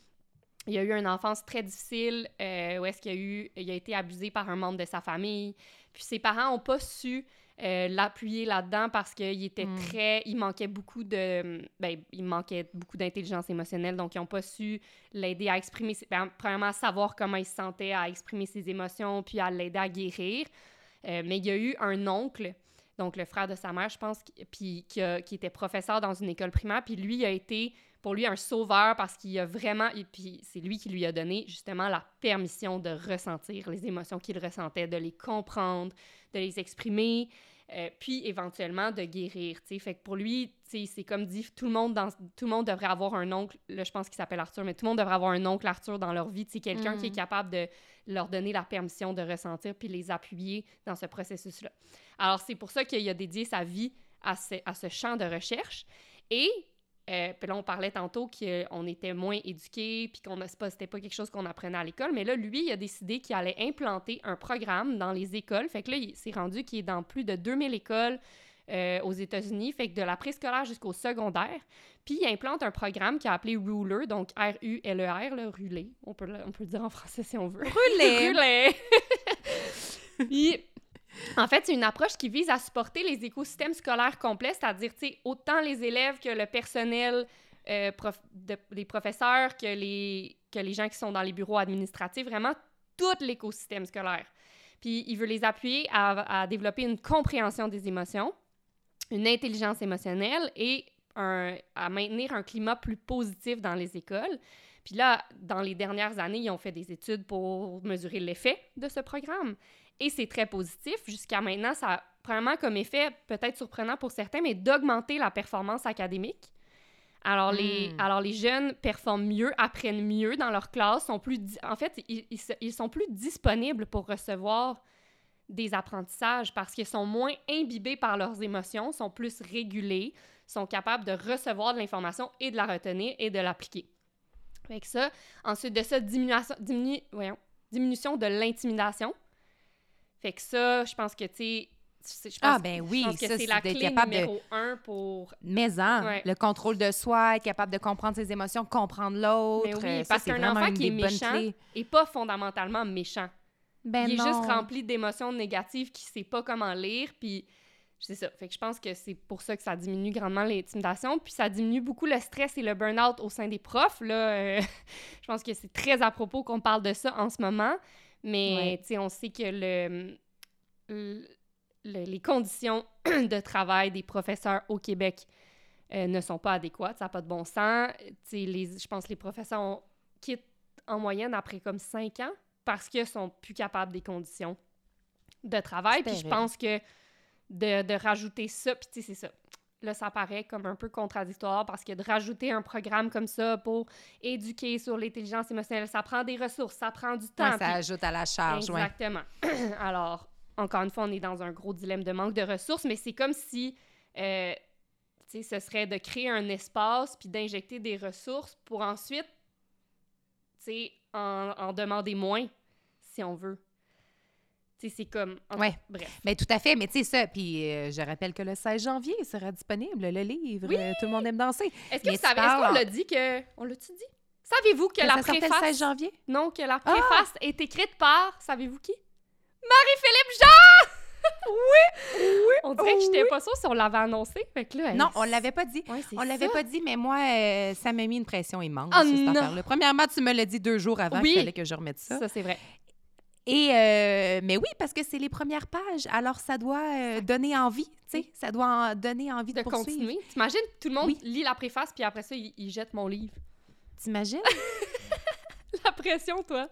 il a eu une enfance très difficile euh, où est-ce qu'il a eu il a été abusé par un membre de sa famille puis ses parents n'ont pas su euh, l'appuyer là-dedans parce qu'il était Mm. très il manquait beaucoup de ben il manquait beaucoup d'intelligence émotionnelle donc ils n'ont pas su l'aider à exprimer ben, premièrement à savoir comment il se sentait à exprimer ses émotions puis à l'aider à guérir mais il y a eu un oncle donc le frère de sa mère je pense qui- puis qui, qui était professeur dans une école primaire puis lui a été pour lui un sauveur parce qu'il a vraiment et puis c'est lui qui lui a donné justement la permission de ressentir les émotions qu'il ressentait, de les comprendre, de les exprimer, euh, puis éventuellement de guérir. tu sais. Fait que pour lui, tu sais, c'est comme dit, tout le monde dans tout le monde devrait avoir un oncle. Là, je pense qu'il s'appelle Arthur, mais tout le monde devrait avoir un oncle Arthur dans leur vie. Tu sais, quelqu'un qui est Mhm. capable de leur donner la permission de ressentir puis les appuyer dans ce processus-là. Alors c'est pour ça qu'il a dédié sa vie à ce, à ce champ de recherche et euh, puis là, on parlait tantôt qu'on était moins éduqués, puis qu'on c'était pas, quelque chose qu'on apprenait à l'école. Mais là, lui, il a décidé qu'il allait implanter un programme dans les écoles. Fait que là, il s'est rendu qu'il est dans plus de 2000 écoles euh, aux États-Unis, fait que de la préscolaire jusqu'au secondaire. Puis il implante un programme qui a appelé Ruler, donc R-U-L-E-R, le Rulé. On peut, le, on peut le dire en français si on veut. Rouler! Rouler! Puis, en fait, c'est une approche qui vise à supporter les écosystèmes scolaires complets, c'est-à-dire, autant les élèves que le personnel, euh, prof- de- les professeurs, que les, que les gens qui sont dans les bureaux administratifs, vraiment tout l'écosystème scolaire. Puis, il veut les appuyer à, à développer une compréhension des émotions, une intelligence émotionnelle et un- à maintenir un climat plus positif dans les écoles. Puis là, dans les dernières années, ils ont fait des études pour mesurer l'effet de ce programme. Et c'est très positif. Jusqu'à maintenant, ça a vraiment comme effet, peut-être surprenant pour certains, mais d'augmenter la performance académique. Alors, les, Mm. alors, les jeunes performent mieux, apprennent mieux dans leur classe, sont plus... En fait, ils, ils sont plus disponibles pour recevoir des apprentissages parce qu'ils sont moins imbibés par leurs émotions, sont plus régulés, sont capables de recevoir de l'information et de la retenir et de l'appliquer. Que ça, ensuite de ça, diminution, diminu- voyons, diminution de l'intimidation. Fait que ça, je pense que, tu sais, c'est- je pense, Ah, ben oui, je pense que ça, c'est la clé capable de- numéro un pour... Mais hein, Ouais. le contrôle de soi, être capable de comprendre ses émotions, comprendre l'autre. Mais oui, euh, ça, parce qu'un enfant qui est méchant, et pas fondamentalement méchant. Ben il est juste rempli d'émotions négatives qui sait pas comment lire, puis c'est ça. Fait que je pense que c'est pour ça que ça diminue grandement l'intimidation, puis ça diminue beaucoup le stress et le burn-out au sein des profs. Là, euh, je pense que c'est très à propos qu'on parle de ça en ce moment, mais Ouais. on sait que le, le- le- les conditions de travail des professeurs au Québec euh, ne sont pas adéquates, ça n'a pas de bon sens. Je pense que les professeurs quittent en moyenne après comme cinq ans parce qu'ils sont plus capables des conditions de travail. Puis je pense que de, de rajouter ça, puis tu sais, c'est ça. Là, ça paraît comme un peu contradictoire parce que de rajouter un programme comme ça pour éduquer sur l'intelligence émotionnelle, ça prend des ressources, ça prend du temps. Ouais, ça ajoute à la charge, ouais. Exactement. Alors, encore une fois, on est dans un gros dilemme de manque de ressources, mais c'est comme si, euh, tu sais, ce serait de créer un espace puis d'injecter des ressources pour ensuite, tu sais, en, en demander moins, si on veut. C'est comme... Ouais. Bref. Ben, tout à fait, mais tu sais ça. Puis euh, je rappelle que le 16 janvier sera disponible, le livre. Oui! euh, tout le monde aime danser. Est-ce que Mais vous savez, est-ce qu'on l'a dit que... On l'a-tu dit? Savez-vous que, Que la sortait le 16 préface... janvier? Non, que la Ah! préface est écrite par... Savez-vous qui? Marie-Philippe Jean! oui! Oui! On dirait que j'étais pas sûre si on l'avait annoncé. Fait que là, Non, on l'avait pas dit. Ouais, On l'avait pas dit, mais moi, euh, ça m'a mis une pression immense, Oh cette affaire-là. Premièrement, tu me l'as dit deux jours avant Oui. qu'il fallait que je remette ça. Ça, c'est vrai. Et, euh, mais oui, parce que c'est les premières pages. Alors, ça doit euh, donner envie, tu sais. Ça doit en donner envie de, De poursuivre. continuer. T'imagines, tout le monde Oui. lit la préface, puis après ça, il, il jette mon livre. T'imagines? La pression, toi.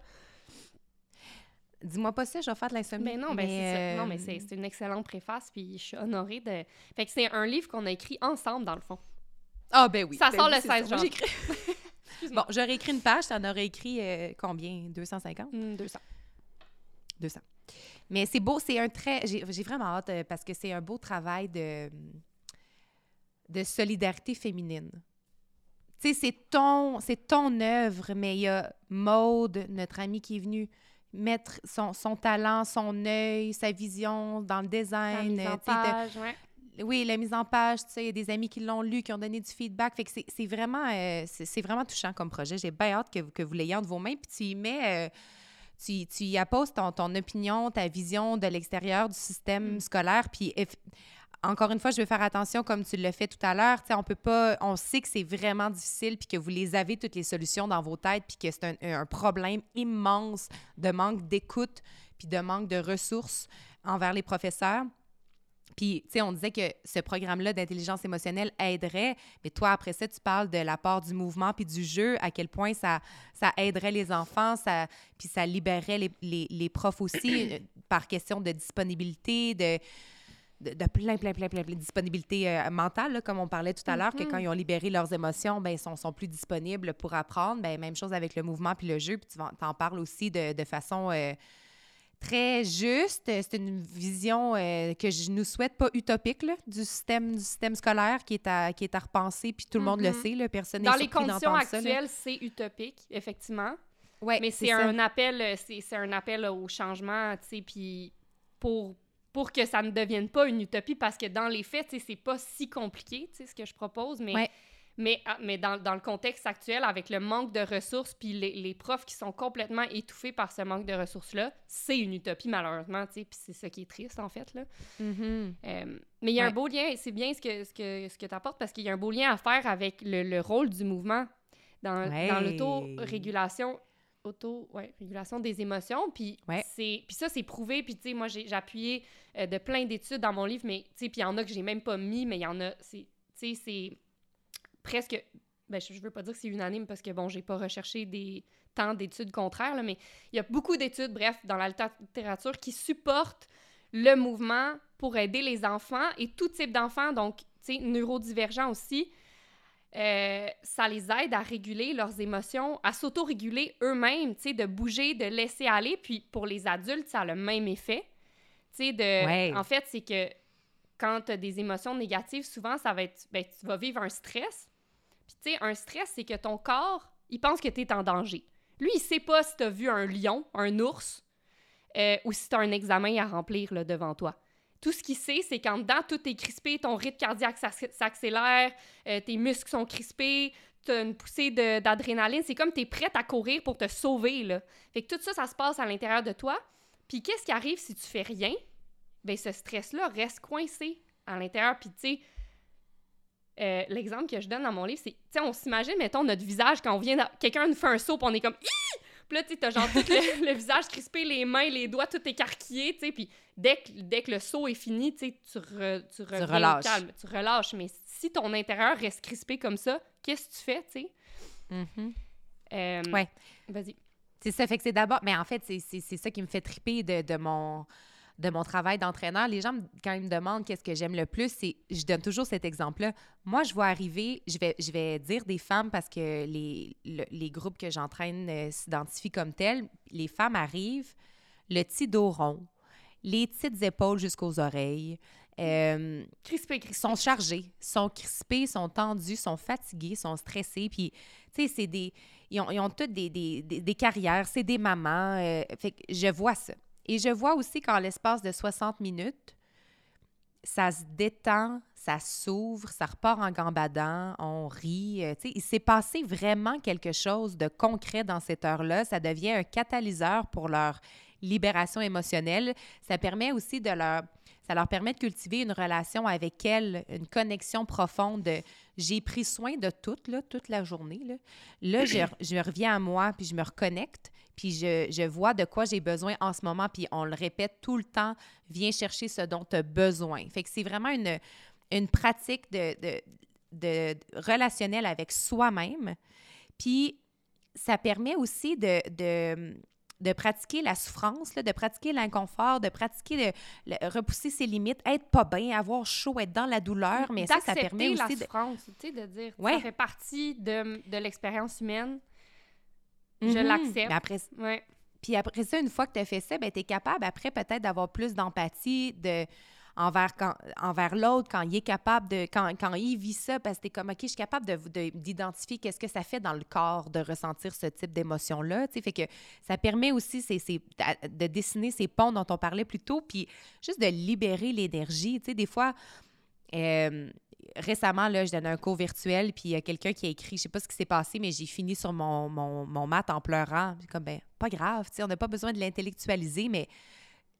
Dis-moi pas ça, je vais faire de l'insomnie. Ben non, ben c'est ça. euh, Non, mais c'est une excellente préface, puis je suis honorée de... Fait que c'est un livre qu'on a écrit ensemble, dans le fond. Ah, ben oui. Ça ben sort oui, le c'est 16 ça. Moi, janvier. Bon, j'aurais écrit une page, t'en aurais écrit euh, combien? 250? Hmm, 200. 200. Mais c'est beau, c'est un très... J'ai vraiment hâte euh, parce que c'est un beau travail de, de solidarité féminine. Tu sais, c'est ton, c'est ton œuvre, mais il y a Maude, notre amie qui est venue mettre son, son talent, son œil, sa vision dans le La design. mise en euh, de- page, ouais. oui, la mise en page, tu sais, il y a des amis qui l'ont lu, qui ont donné du feedback. Fait que c'est- vraiment, euh, c'est vraiment touchant comme projet. J'ai bien hâte que, vous- que vous l'ayez entre vos mains. Puis tu y mets, euh, tu, tu y apposes ton, ton opinion, ta vision de l'extérieur du système Mm. scolaire. Puis encore une fois, je vais faire attention, comme tu l'as fait tout à l'heure. On peut pas, on sait que c'est vraiment difficile, puis que vous les avez toutes les solutions dans vos têtes, puis que c'est un, un problème immense de manque d'écoute, puis de manque de ressources envers les professeurs. Puis, tu sais, on disait que ce programme-là d'intelligence émotionnelle aiderait, mais toi, après ça, tu parles de l'apport du mouvement puis du jeu, à quel point ça, ça aiderait les enfants, ça, puis ça libérerait les, les, les profs aussi euh, par question de disponibilité, de, de, de plein, plein, plein, plein, plein de disponibilité euh, mentale, là, comme on parlait tout à l'heure, que quand ils ont libéré leurs émotions, ben, ils sont, sont plus disponibles pour apprendre. Ben, même chose avec le mouvement puis le jeu, puis tu t'en parles aussi de, de façon... euh, très juste. C'est une vision euh, que je nous souhaite pas utopique là, du système du système scolaire qui est à qui est à repenser puis tout le monde le Mhm. sait là, personne Dans les conditions actuelles, c'est utopique, effectivement. Ouais, Mais c'est ça. un appel, euh, c'est un appel au changement, tu sais, puis pour pour que ça ne devienne pas une utopie, parce que dans les faits, c'est pas si compliqué, tu sais, ce que je propose, mais... Ouais. Mais, ah, mais dans, dans le contexte actuel, avec le manque de ressources, puis les, les profs qui sont complètement étouffés par ce manque de ressources-là, c'est une utopie, malheureusement, tu sais, puis c'est ça qui est triste, en fait, là. Mhm. Euh, mais il y a un beau lien, c'est bien ce que, ce que, ce que tu apportes, parce qu'il y a un beau lien à faire avec le, le rôle du mouvement dans, dans Ouais. l'auto-régulation auto ouais, régulation des émotions puis Ouais. c'est puis ça c'est prouvé puis tu sais moi j'ai j'ai appuyé euh, de plein d'études dans mon livre mais tu sais puis il y en a que j'ai même pas mis mais il y en a c'est tu sais c'est presque ben je, je veux pas dire que c'est unanime parce que bon j'ai pas recherché des tant d'études contraires là, mais il y a beaucoup d'études bref dans la littérature qui supportent le mouvement pour aider les enfants et tout type d'enfants donc tu sais neurodivergents aussi euh, ça les aide à réguler leurs émotions, à s'auto-réguler eux-mêmes, tu sais, de bouger, de laisser aller. Puis pour les adultes, ça a le même effet. Tu sais, de... Ouais. En fait, c'est que quand tu as des émotions négatives, souvent, ça va être... Ben, tu vas vivre un stress. Tu un stress, c'est que ton corps, il pense que tu es en danger. Lui, il sait pas si tu as vu un lion, un ours, euh, ou si tu as un examen à remplir là, devant toi. Tout ce qu'il sait, c'est qu'en dedans, tout est crispé, ton rythme cardiaque s'ac- s'accélère, euh, tes muscles sont crispés, t'as une poussée d'adrénaline. C'est comme t'es prête à courir pour te sauver, là. Fait que tout ça, ça se passe à l'intérieur de toi. Puis qu'est-ce qui arrive si tu fais rien? Ben ce stress-là reste coincé à l'intérieur. Puis tu sais, euh, l'exemple que je donne dans mon livre, c'est, tu sais, on s'imagine, mettons, notre visage quand on vient, quelqu'un nous fait un saut, puis on est comme, Ih! Puis là, tu sais, t'as genre tout le, le visage crispé, les mains, les doigts, tout écarquillé, tu sais, puis dès que, dès que le saut est fini, tu sais, tu, re- tu relâches. calme, tu relâches. Mais si ton intérieur reste crispé comme ça, qu'est-ce que tu fais, tu sais? Euh, Ouais. Vas-y. C'est ça, fait que c'est d'abord. Mais en fait, c'est ça qui me fait triper de, de mon de mon travail d'entraîneur. Les gens, quand ils me demandent qu'est-ce que j'aime le plus, c'est je donne toujours cet exemple-là. Moi, je vois arriver, je vais, je vais dire des femmes parce que les, le- les groupes que j'entraîne euh, s'identifient comme tels. Les femmes arrivent, le petit dos rond, les petites épaules jusqu'aux oreilles. euh, Crispé, crispé. sont chargés, sont crispés, sont tendus, sont fatigués, sont stressés. Puis, tu sais, c'est des. Ils ont, ils ont toutes des, des, des- des carrières, c'est des mamans. euh, fait que je vois ça. Et je vois aussi qu'en l'espace de 60 minutes, ça se détend, ça s'ouvre, ça repart en gambadant, on rit. euh, il s'est passé vraiment quelque chose de concret dans cette heure-là. Ça devient un catalyseur pour leur libération émotionnelle. Ça permet aussi de leur ça leur permet de cultiver une relation avec elle, une connexion profonde. de J'ai pris soin de tout, là, toute la journée. Là, là je, je reviens à moi, puis je me reconnecte, puis je, je vois de quoi j'ai besoin en ce moment, puis on le répète tout le temps, viens chercher ce dont tu as besoin. Fait que c'est vraiment une, une pratique de, de, de, relationnelle avec soi-même. Puis ça permet aussi de, de, de pratiquer la souffrance, là, de pratiquer l'inconfort, de pratiquer le, le- repousser ses limites, être pas bien, avoir chaud, être dans la douleur, mais ça, ça permet la aussi de... souffrance, tu sais, de dire, Ouais. ça fait partie de, de l'expérience humaine. Mhm. Je l'accepte. Mais après, Ouais. Puis après ça, une fois que tu as fait ça, ben, tu es capable après peut-être d'avoir plus d'empathie de, envers, l'autre quand il est capable de. Quand, il vit ça, parce que tu es comme, OK, je suis capable de- de- d'identifier qu'est-ce que ça fait dans le corps de ressentir ce type d'émotion-là. tu sais. Fait que ça permet aussi de dessiner ces ponts dont on parlait plus tôt, puis juste de libérer l'énergie. Tu des fois. euh, récemment, là, je donnais un cours virtuel, puis il y a quelqu'un qui a écrit, je sais pas ce qui s'est passé, mais j'ai fini sur mon, mat en pleurant. Comme, ben, pas grave, on n'a pas besoin de l'intellectualiser, mais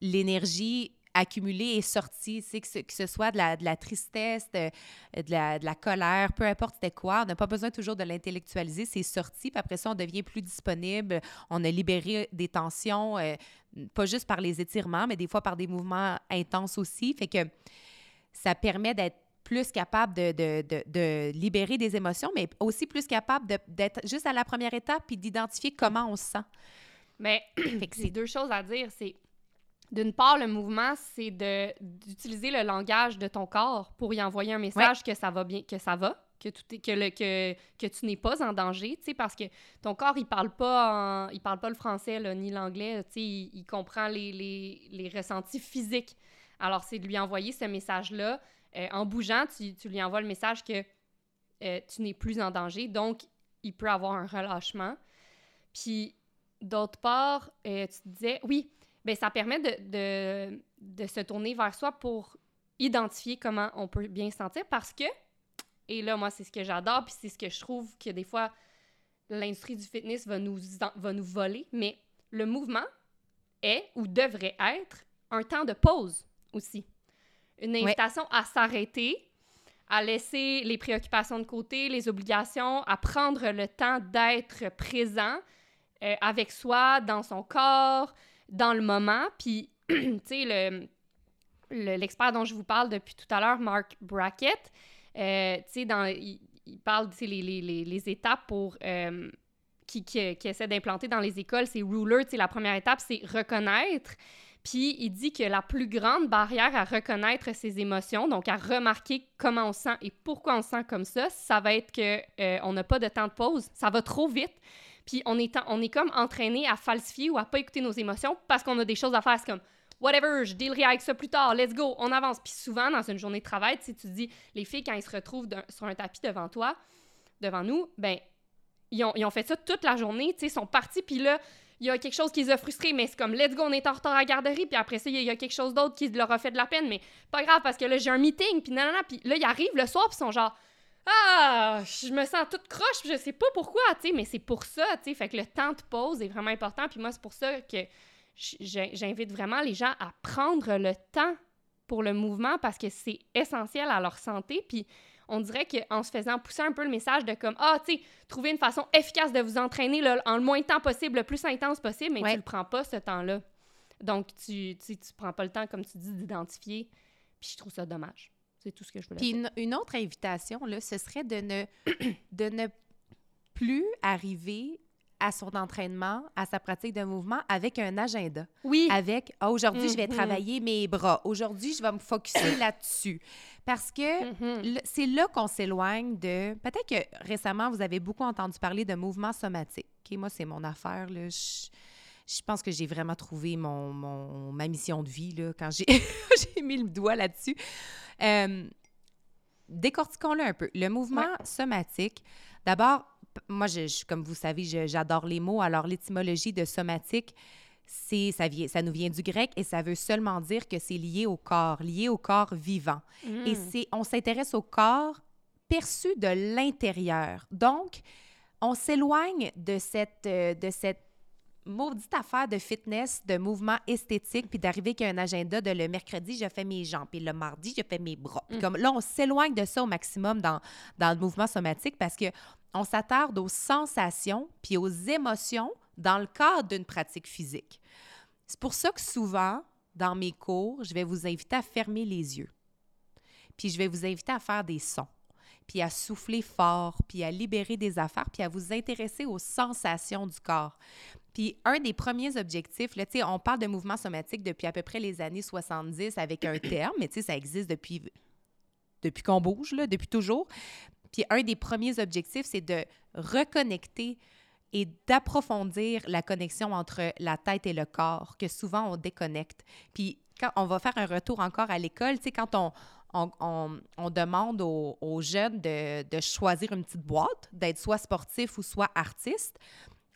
l'énergie est sortie, tu sais, que ce, que ce soit de la, de la tristesse, de, de la, de la colère, peu importe c'était quoi, on n'a pas besoin toujours de l'intellectualiser, c'est sorti, puis après ça, on devient plus disponible, on a libéré des tensions, euh, pas juste par les étirements, mais des fois par des mouvements intenses aussi, fait que ça permet d'être plus capable de, de, de, de libérer des émotions, mais aussi plus capable d'être juste à la première étape puis d'identifier comment on se sent. Mais c'est deux choses à dire. C'est d'une part, le mouvement, c'est de d'utiliser le langage de ton corps pour y envoyer un message que ça va bien, que ça va, que tout est, que le que, que tu n'es pas en danger, tu sais, parce que ton corps il parle pas en- il parle pas le français là, ni l'anglais, tu sais, il, il comprend les, les, les ressentis physiques. Alors c'est de lui envoyer ce message là en bougeant, tu, tu lui envoies le message que euh, tu n'es plus en danger, donc il peut avoir un relâchement. Puis d'autre part, euh, tu disais, oui, ben ça permet de, de, de se tourner vers soi pour identifier comment on peut bien se sentir parce que, et là, moi, c'est ce que j'adore, puis c'est ce que je trouve que des fois, l'industrie du fitness va nous, va nous voler, mais le mouvement est ou devrait être un temps de pause aussi. Une invitation à s'arrêter, à laisser les préoccupations de côté, les obligations, à prendre le temps d'être présent euh, avec soi, dans son corps, dans le moment. Puis, tu sais, le, l'expert dont je vous parle depuis tout à l'heure, Mark Brackett, euh, tu sais, il, parle, tu sais, les, les, les, étapes pour... Euh, qui, qui, qui, essaie d'implanter dans les écoles, c'est ruler, tu sais, la première étape, c'est reconnaître. Puis il dit que la plus grande barrière à reconnaître ses émotions, donc à remarquer comment on sent et pourquoi on sent comme ça, ça va être que euh, on n'a pas de temps de pause, ça va trop vite. Puis on est, comme entraîné à falsifier ou à pas écouter nos émotions parce qu'on a des choses à faire. C'est comme whatever, je dealerai avec ça plus tard, let's go, on avance. Puis souvent, dans une journée de travail, si tu dis, les filles, quand ils se retrouvent sur un tapis devant toi, devant nous, ben, ils ont, ils ont fait ça toute la journée, tu sais, ils sont partis, puis là, il y a quelque chose qui les a frustrés, mais c'est comme let's go, on est en retard à la garderie, puis après ça, il y, a quelque chose d'autre qui leur a fait de la peine, mais pas grave parce que là, j'ai un meeting, puis nanana, puis là, ils arrivent le soir, puis ils sont genre ah, je me sens toute croche, je sais pas pourquoi, tu sais, mais c'est pour ça, tu sais, fait que le temps de pause est vraiment important, puis moi, c'est pour ça que j'invite vraiment les gens à prendre le temps pour le mouvement parce que c'est essentiel à leur santé, puis on dirait qu'en se faisant pousser un peu le message de comme ah tu sais trouver une façon efficace de vous entraîner là, en le moins de temps possible le plus intense possible mais tu le prends pas ce temps-là. Donc tu tu tu prends pas le temps comme tu dis d'identifier puis je trouve ça dommage c'est tout ce que je voulais puis une, une, autre invitation là ce serait de ne de ne plus arriver à son entraînement, à sa pratique de mouvement avec un agenda. Oui. Avec ah, aujourd'hui, je vais mm-hmm. travailler mes bras. Aujourd'hui, je vais me focuser là-dessus. Parce que mm-hmm. c'est là qu'on s'éloigne de. Peut-être que récemment, vous avez beaucoup entendu parler de mouvement somatique. moi, c'est mon affaire. Là. Je, pense que j'ai vraiment trouvé mon, mon, ma mission de vie là, quand j'ai mis le doigt là-dessus. Euh, décortiquons-le un peu. Le mouvement somatique, d'abord, moi, je, comme vous savez, j'adore les mots. Alors, l'étymologie de somatique, c'est ça, vient, ça nous vient du grec et ça veut seulement dire que c'est lié au corps, lié au corps vivant. Et c'est, on s'intéresse au corps perçu de l'intérieur. Donc, on s'éloigne de cette, euh, de cette maudite affaire de fitness, de mouvement esthétique, puis d'arriver qu'un agenda de le mercredi, je fais mes jambes, puis le mardi, je fais mes bras. Mm. Comme là, on s'éloigne de ça au maximum dans, dans le mouvement somatique parce que on s'attarde aux sensations puis aux émotions dans le cadre d'une pratique physique. C'est pour ça que souvent, dans mes cours, je vais vous inviter à fermer les yeux. Puis je vais vous inviter à faire des sons, puis à souffler fort, puis à libérer des affaires, puis à vous intéresser aux sensations du corps. Puis un des premiers objectifs, là, on parle de mouvement somatique depuis à peu près les années 70 avec un terme, mais ça existe depuis, depuis qu'on bouge, là, depuis toujours. Puis un des premiers objectifs, c'est de reconnecter et d'approfondir la connexion entre la tête et le corps, que souvent on déconnecte. Puis quand on va faire un retour encore à l'école, tu sais, quand on, on, on, demande aux, aux jeunes de, de, choisir une petite boîte, d'être soit sportif ou soit artiste,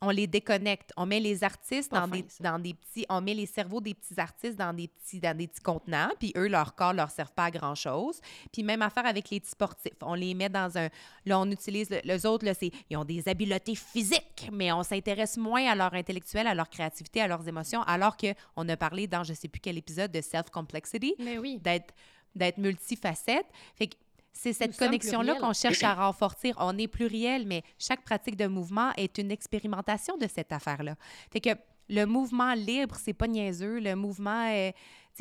on les déconnecte. On met les artistes dans des, dans des, petits... On met les cerveaux des petits artistes dans des petits, dans des petits contenants, puis eux, leur corps leur servent pas à grand-chose. Puis même affaire avec les petits sportifs. On les met dans un... Là, on utilise... les autres, là, c'est... Ils ont des habiletés physiques, mais on s'intéresse moins à leur intellectuel, à leur créativité, à leurs émotions, alors qu'on a parlé dans je sais plus quel épisode de self-complexity. Mais oui. D'être d'être multifacette. Fait que c'est cette connexion-là qu'on cherche à renforcer. On est pluriel, mais chaque pratique de mouvement est une expérimentation de cette affaire-là. Fait que le mouvement libre, c'est pas niaiseux. Le mouvement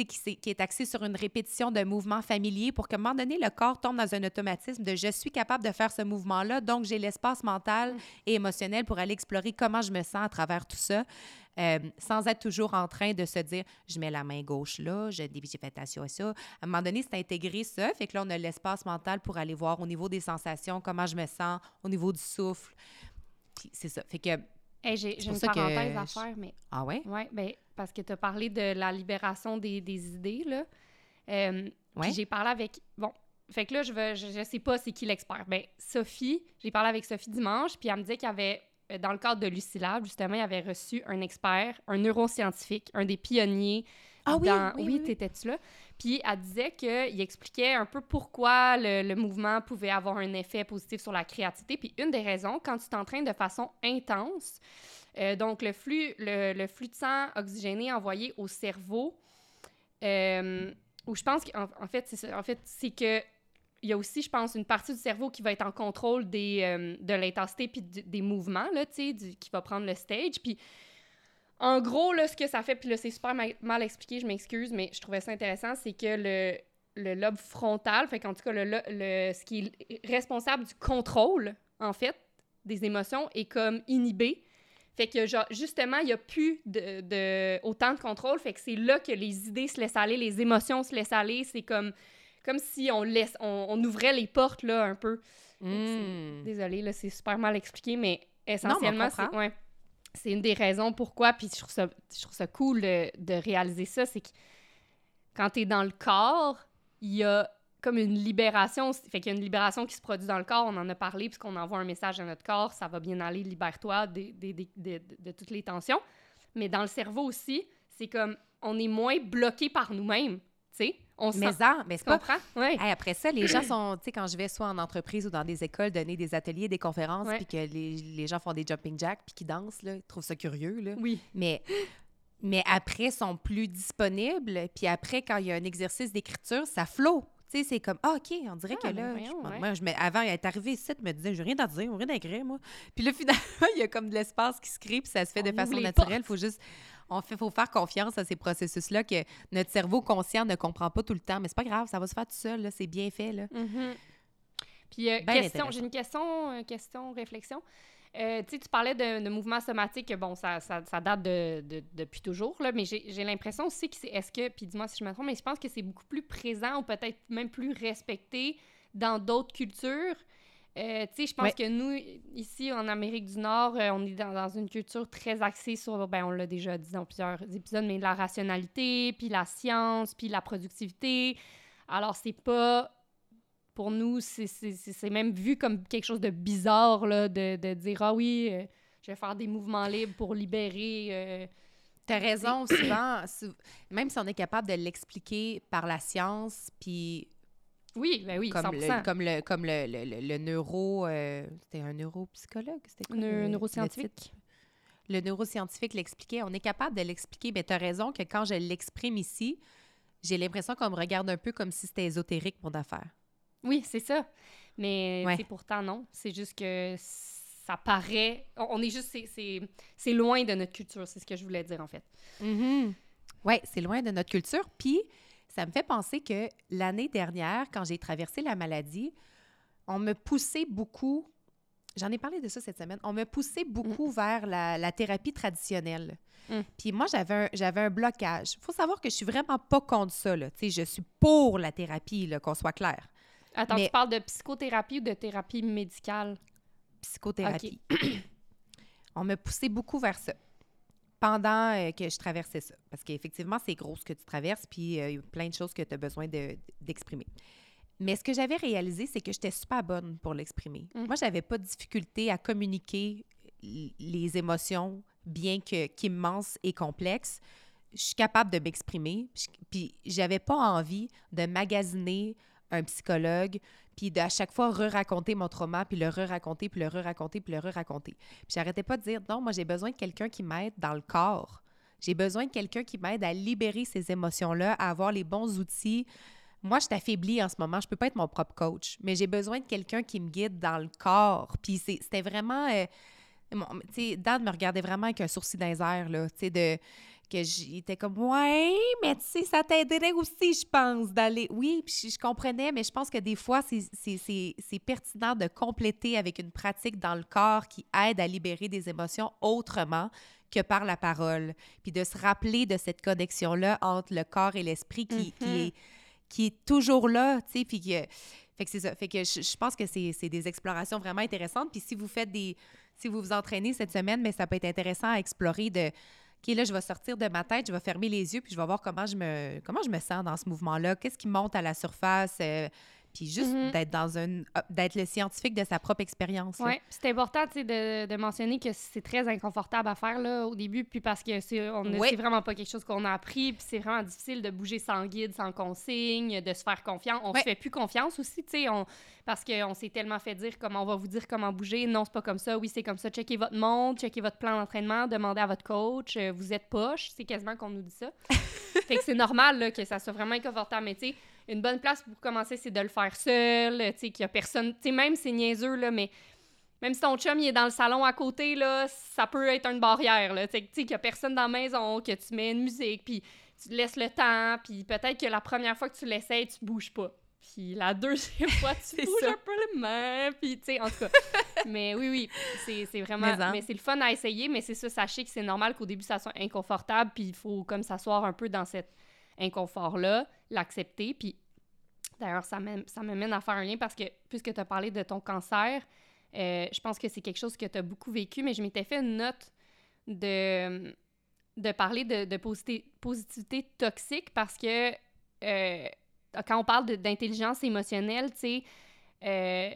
qui, qui, est axé sur une répétition de mouvements familiers pour qu'à un moment donné, le corps tombe dans un automatisme de je suis capable de faire ce mouvement-là, donc j'ai l'espace mental mm. et émotionnel pour aller explorer comment je me sens à travers tout ça. Euh, sans être toujours en train de se dire je mets la main gauche là, j'ai fait attention à ça. À un moment donné, c'est intégrer ça, fait que là, on a l'espace mental pour aller voir au niveau des sensations, comment je me sens, au niveau du souffle. c'est ça. Fait que. j'ai une parenthèse à faire, mais. Ah ouais? Oui, ben, parce que tu as parlé de la libération des, des idées, là. Euh, j'ai parlé avec. Bon, fait que là, je, veux, je, je sais pas c'est qui l'expert. Ben, Sophie, j'ai parlé avec Sophie dimanche, puis elle me disait qu'il y avait dans le cadre de Lucilab, justement, il avait reçu un expert, un neuroscientifique, un des pionniers Ah oui, dans- oui, oui, oui, oui. t'étais-tu là? Puis elle disait qu'il expliquait un peu pourquoi le, le mouvement pouvait avoir un effet positif sur la créativité. Puis une des raisons, quand tu t'entraînes de façon intense, euh, donc le flux, le, le flux de sang oxygéné envoyé au cerveau, euh, où je pense qu'en en fait, c'est en fait, que y a aussi, je pense, une partie du cerveau qui va être en contrôle des, euh, de l'intensité puis des mouvements, là, tu sais, qui va prendre le stage. Puis en gros, là, ce que ça fait, puis là, c'est super ma- mal expliqué, je m'excuse, mais je trouvais ça intéressant, c'est que le, le lobe frontal, fait tout cas, le, le- ce qui est responsable du contrôle, en fait, des émotions, est comme inhibé. Fait que, genre, justement, il n'y a plus de, de- autant de contrôle. Fait que c'est là que les idées se laissent aller, les émotions se laissent aller. C'est comme, comme si on, laisse, on, on ouvrait les portes, là, un peu. Mm. Désolée, là, c'est super mal expliqué, mais essentiellement, c'est ouais, c'est une des raisons pourquoi, puis je trouve ça, je trouve ça cool de, de réaliser ça, c'est que quand tu es dans le corps, il y a comme une libération, fait qu'il y a une libération qui se produit dans le corps, on en a parlé, puisqu'on envoie un message à notre corps, ça va bien aller, libère-toi de toutes les tensions. Mais dans le cerveau aussi, c'est comme, on est moins bloqué par nous-mêmes, tu sais, on se Mais sent... ça, mais c'est Tu pas comprends? Ouais. Hey, après ça, les gens sont, tu sais, quand je vais soit en entreprise ou dans des écoles donner des ateliers, des conférences, puis que les, les gens font des jumping jacks, puis qu'ils dansent, là, ils trouvent ça curieux, là. Oui. Mais, mais après, sont plus disponibles, puis après, quand il y a un exercice d'écriture, ça flot. Tu sais, c'est comme, ah, OK, on dirait Ah, que là, je- voyons, moi, ouais. moi, je me- avant, elle est arrivée ici, elle me disait, j'ai rien à dire, rien à écrire, moi. Puis là, finalement, il y a comme de l'espace qui se crée, puis ça se fait On de façon naturelle. portes. faut juste, on fait, faut faire confiance à ces processus-là que notre cerveau conscient ne comprend pas tout le temps, mais c'est pas grave, ça va se faire tout seul, c'est bien fait, là. Mhm. Puis, euh, Ben question, j'ai une question, euh, question, réflexion. Euh, tu parlais de, de mouvement somatique, bon, ça, ça, ça date de, de- depuis toujours, là, mais j'ai j'ai l'impression aussi que c'est, est-ce que, puis dis-moi si je me trompe, mais je pense que c'est beaucoup plus présent ou peut-être même plus respecté dans d'autres cultures. Euh, tu sais, je pense Ouais. que nous, ici, en Amérique du Nord, euh, on est dans, dans une culture très axée sur, ben, on l'a déjà dit dans plusieurs épisodes, mais la rationalité, puis la science, puis la productivité. Alors, c'est pas pour nous, c'est- c'est c'est- c'est même vu comme quelque chose de bizarre là, de, de dire Ah oui, euh, je vais faire des mouvements libres pour libérer. euh, T'as raison, souvent, sou- même si on est capable de l'expliquer par la science, puis Oui, ben oui, comme, 100%. le, comme le comme le, le, neuro, euh, c'était un neuropsychologue, c'était quoi le neuroscientifique. Le, neuroscientifique l'expliquait. On est capable de l'expliquer, mais t'as raison que quand je l'exprime ici, j'ai l'impression qu'on me regarde un peu comme si c'était ésotérique mon affaire. Oui, c'est ça. Mais Ouais. tu pourtant, non. C'est juste que ça paraît. On est juste. c'est- loin de notre culture, c'est ce que je voulais dire en fait. Oui, c'est loin de notre culture. Puis, ça me fait penser que l'année dernière, quand j'ai traversé la maladie, on me poussait beaucoup, j'en ai parlé de ça cette semaine, on me poussait beaucoup vers la, la thérapie traditionnelle. Mm. Puis moi, j'avais un, blocage. Il faut savoir que je suis vraiment pas contre ça. Là. Tu sais, Je suis pour la thérapie, qu'on soit clair. Attends, Mais- tu parles de psychothérapie ou de thérapie médicale? Psychothérapie. on me poussait beaucoup vers ça pendant euh, que je traversais ça. Parce qu'effectivement, c'est gros ce que tu traverses, puis euh, il y a plein de choses que tu as besoin de- d'exprimer. Mais ce que j'avais réalisé, c'est que j'étais super bonne pour l'exprimer. Mm. Moi, j'avais pas de difficulté à communiquer les émotions, bien que qu'immenses et complexes. Je suis capable de m'exprimer. Puis- Puis j'avais pas envie de magasiner un psychologue, puis à chaque fois re-raconter mon trauma, puis le re-raconter, puis le re-raconter, puis le re-raconter. Puis j'arrêtais pas de dire non, moi j'ai besoin de quelqu'un qui m'aide dans le corps. J'ai besoin de quelqu'un qui m'aide à libérer ces émotions-là, à avoir les bons outils. Moi, je t'affaiblis en ce moment. Je peux pas être mon propre coach, mais j'ai besoin de quelqu'un qui me guide dans le corps. Puis c'est- c'était vraiment... euh, tu sais, Dan me regardait vraiment avec un sourcil dans les airs, là, tu sais, de que j'étais comme ouais mais tu sais ça t'aiderait aussi je pense d'aller oui puis je, comprenais mais je pense que des fois c'est- pertinent de compléter avec une pratique dans le corps qui aide à libérer des émotions autrement que par la parole puis de se rappeler de cette connexion là entre le corps et l'esprit qui, qui Mhm. est qui est toujours là tu sais puis que fait que c'est ça fait que je, je pense que c'est c'est des explorations vraiment intéressantes puis si vous faites des si vous vous entraînez cette semaine mais ça peut être intéressant à explorer de OK, là, je vais sortir de ma tête, je vais fermer les yeux, puis je vais voir comment je me, comment je me sens dans ce mouvement-là, qu'est-ce qui monte à la surface, euh, puis juste Mhm. d'être dans un d'être le scientifique de sa propre expérience. Oui, c'est important de, de mentionner que c'est très inconfortable à faire là, au début, puis parce que c'est vraiment pas quelque chose qu'on a appris, puis c'est vraiment difficile de bouger sans guide, sans consigne, de se faire confiance. On Ouais. se fait plus confiance aussi, tu sais, on- parce qu'on s'est tellement fait dire comment on va vous dire comment bouger. Non, c'est pas comme ça. Oui, c'est comme ça. Checkez votre montre, checkez votre plan d'entraînement, demandez à votre coach, euh, vous êtes poche. C'est quasiment qu'on nous dit ça. fait que c'est normal là, que ça soit vraiment inconfortable, mais tu sais, une bonne place pour commencer, c'est de le faire seul, tu sais, qu'il y a personne, tu sais, même c'est niaiseux, là, mais même si ton chum il est dans le salon à côté, là, ça peut être une barrière, là, tu sais, qu'il y a personne dans la maison, que tu mets une musique, puis tu te laisses le temps, puis peut-être que la première fois que tu l'essayes, tu bouges pas. Puis la deuxième fois, tu bouges ça. un peu les mains, puis tu sais, en tout cas. mais oui, oui, c'est c'est vraiment... Mais en. Mais c'est le fun à essayer, mais c'est ça, sachez que c'est normal qu'au début, ça soit inconfortable, puis il faut comme s'asseoir un peu dans cet inconfort-là, l'accepter, puis d'ailleurs, ça m'am- ça m'amène à faire un lien parce que, puisque tu as parlé de ton cancer, euh, je pense que c'est quelque chose que tu as beaucoup vécu, mais je m'étais fait une note de, de parler de, de positi- positivité toxique parce que euh, quand on parle d'intelligence émotionnelle, tu sais, euh,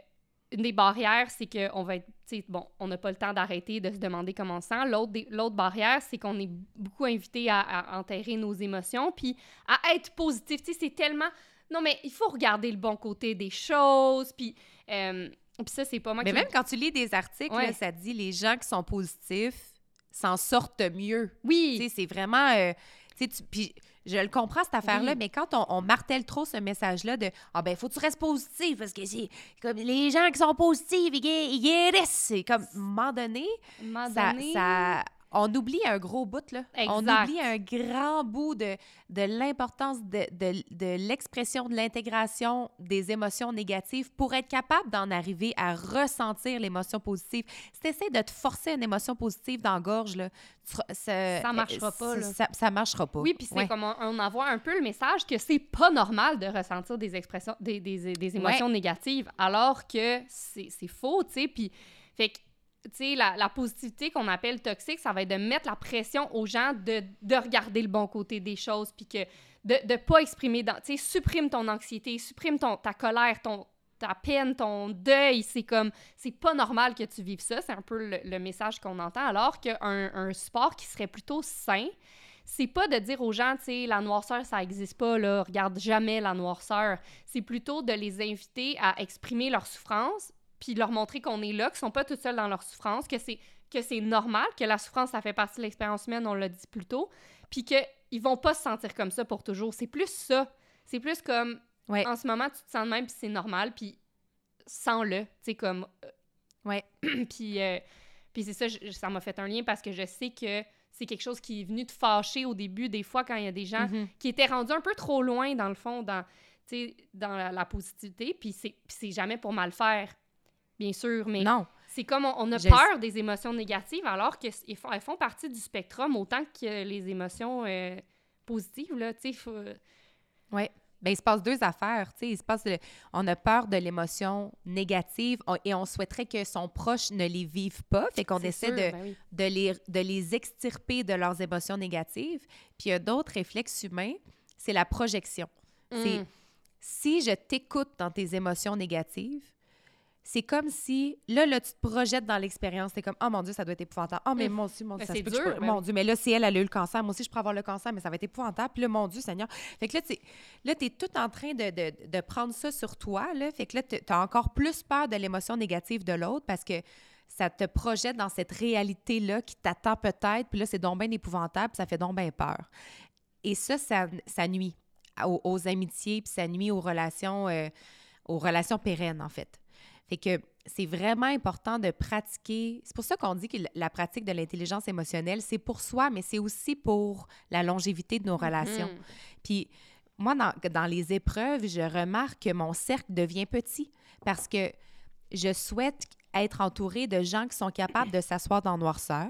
une des barrières, c'est qu'on va être, bon, on n'a pas le temps d'arrêter de se demander comment on sent. L'autre, barrière, c'est qu'on est beaucoup invité à, à enterrer nos émotions, puis à être positif. Tu sais, c'est tellement... Non, mais il faut regarder le bon côté des choses, puis... euh, puis ça, c'est pas moi Mais qui... même quand tu lis des articles, Ouais. là, ça dit les gens qui sont positifs s'en sortent mieux. Oui, c'est vraiment. euh, tu sais, tu- puis je le comprends, cette affaire-là, Oui. mais quand on, on martèle trop ce message-là de Ah, ben, faut que tu restes positif parce que c'est comme les gens qui sont positifs, ils, gué- ils guérissent. C'est comme, à un moment donné, à un moment ça, donné- ça- on oublie un gros bout, là. On oublie un grand bout de, de l'importance de, de- de l'expression, de l'intégration des émotions négatives pour être capable d'en arriver à ressentir l'émotion positive. Si tu essaies de te forcer une émotion positive dans la gorge, là, tu ça, Ça marchera pas, ça- là. Ça, ça marchera pas. Oui, puis c'est Ouais. comme on, on envoie un peu le message que c'est pas normal de ressentir des expressions, des, des, des émotions négatives, alors que c'est c'est faux, tu sais. Puis, fait que, la, positivité qu'on appelle toxique, ça va être de mettre la pression aux gens de, de regarder le bon côté des choses, puis que de ne pas exprimer, tu supprime ton anxiété, supprime ton, ta colère, ton ta peine, ton deuil, c'est comme, c'est pas normal que tu vives ça, c'est un peu le, message qu'on entend, alors qu'un un sport qui serait plutôt sain, c'est pas de dire aux gens, tu la noirceur, ça existe pas, là, regarde jamais la noirceur. C'est plutôt de les inviter à exprimer leur souffrance, puis leur montrer qu'on est là, qu'ils sont pas tout seuls dans leur souffrance, que c'est que c'est normal, que la souffrance, ça fait partie de l'expérience humaine, on l'a dit plus tôt, puis qu'ils vont pas se sentir comme ça pour toujours. C'est plus ça. C'est plus comme, Ouais. en ce moment, tu te sens de même, puis c'est normal, puis sens-le, tu sais, comme... euh, Ouais. puis euh, puis c'est ça, je- ça m'a fait un lien parce que je sais que c'est quelque chose qui est venu te fâcher au début, des fois, quand il y a des gens Mhm. qui étaient rendus un peu trop loin, dans le fond, dans, dans la, la positivité, puis c'est c'est jamais pour mal faire, bien sûr, mais Non. c'est comme on, on a Je- peur des émotions négatives, alors qu'elles font, elles font partie du spectrum autant que les émotions euh, positives, là, tu sais, faut- Ben, il se passe deux affaires. tu sais. Il se passe, le- on a peur de l'émotion négative on- et on souhaiterait que son proche ne les vive pas. Fait qu'on essaie sûr, de, ben oui. de, les, de les extirper de leurs émotions négatives. Puis il y a d'autres réflexes humains, c'est la projection. C'est Mm. si je t'écoute dans tes émotions négatives, c'est comme si, là, là, tu te projettes dans l'expérience. C'est comme, oh mon Dieu, ça doit être épouvantable. Oh, mais mon Dieu, mon Dieu, Ben, ça se c'est peut que je dur, peux- ben Mon. Dieu, mais là, si elle, elle a eu le cancer, moi aussi, je pourrais avoir le cancer, mais ça va être épouvantable. Puis là, mon Dieu, Seigneur. Fait que là, tu là, es tout en train de, de, de prendre ça sur toi, là. Fait que là, tu as encore plus peur de l'émotion négative de l'autre parce que ça te projette dans cette réalité-là qui t'attend peut-être. Puis là, c'est donc bien épouvantable, puis ça fait donc bien peur. Et ça, ça, ça nuit aux, aux amitiés, puis ça nuit aux relations, euh, aux relations pérennes, en fait. Fait que c'est vraiment important de pratiquer. C'est pour ça qu'on dit que la pratique de l'intelligence émotionnelle, c'est pour soi, mais c'est aussi pour la longévité de nos relations. Mhm. Puis moi, dans, dans les épreuves, je remarque que mon cercle devient petit parce que je souhaite être entourée de gens qui sont capables de s'asseoir dans noirceur,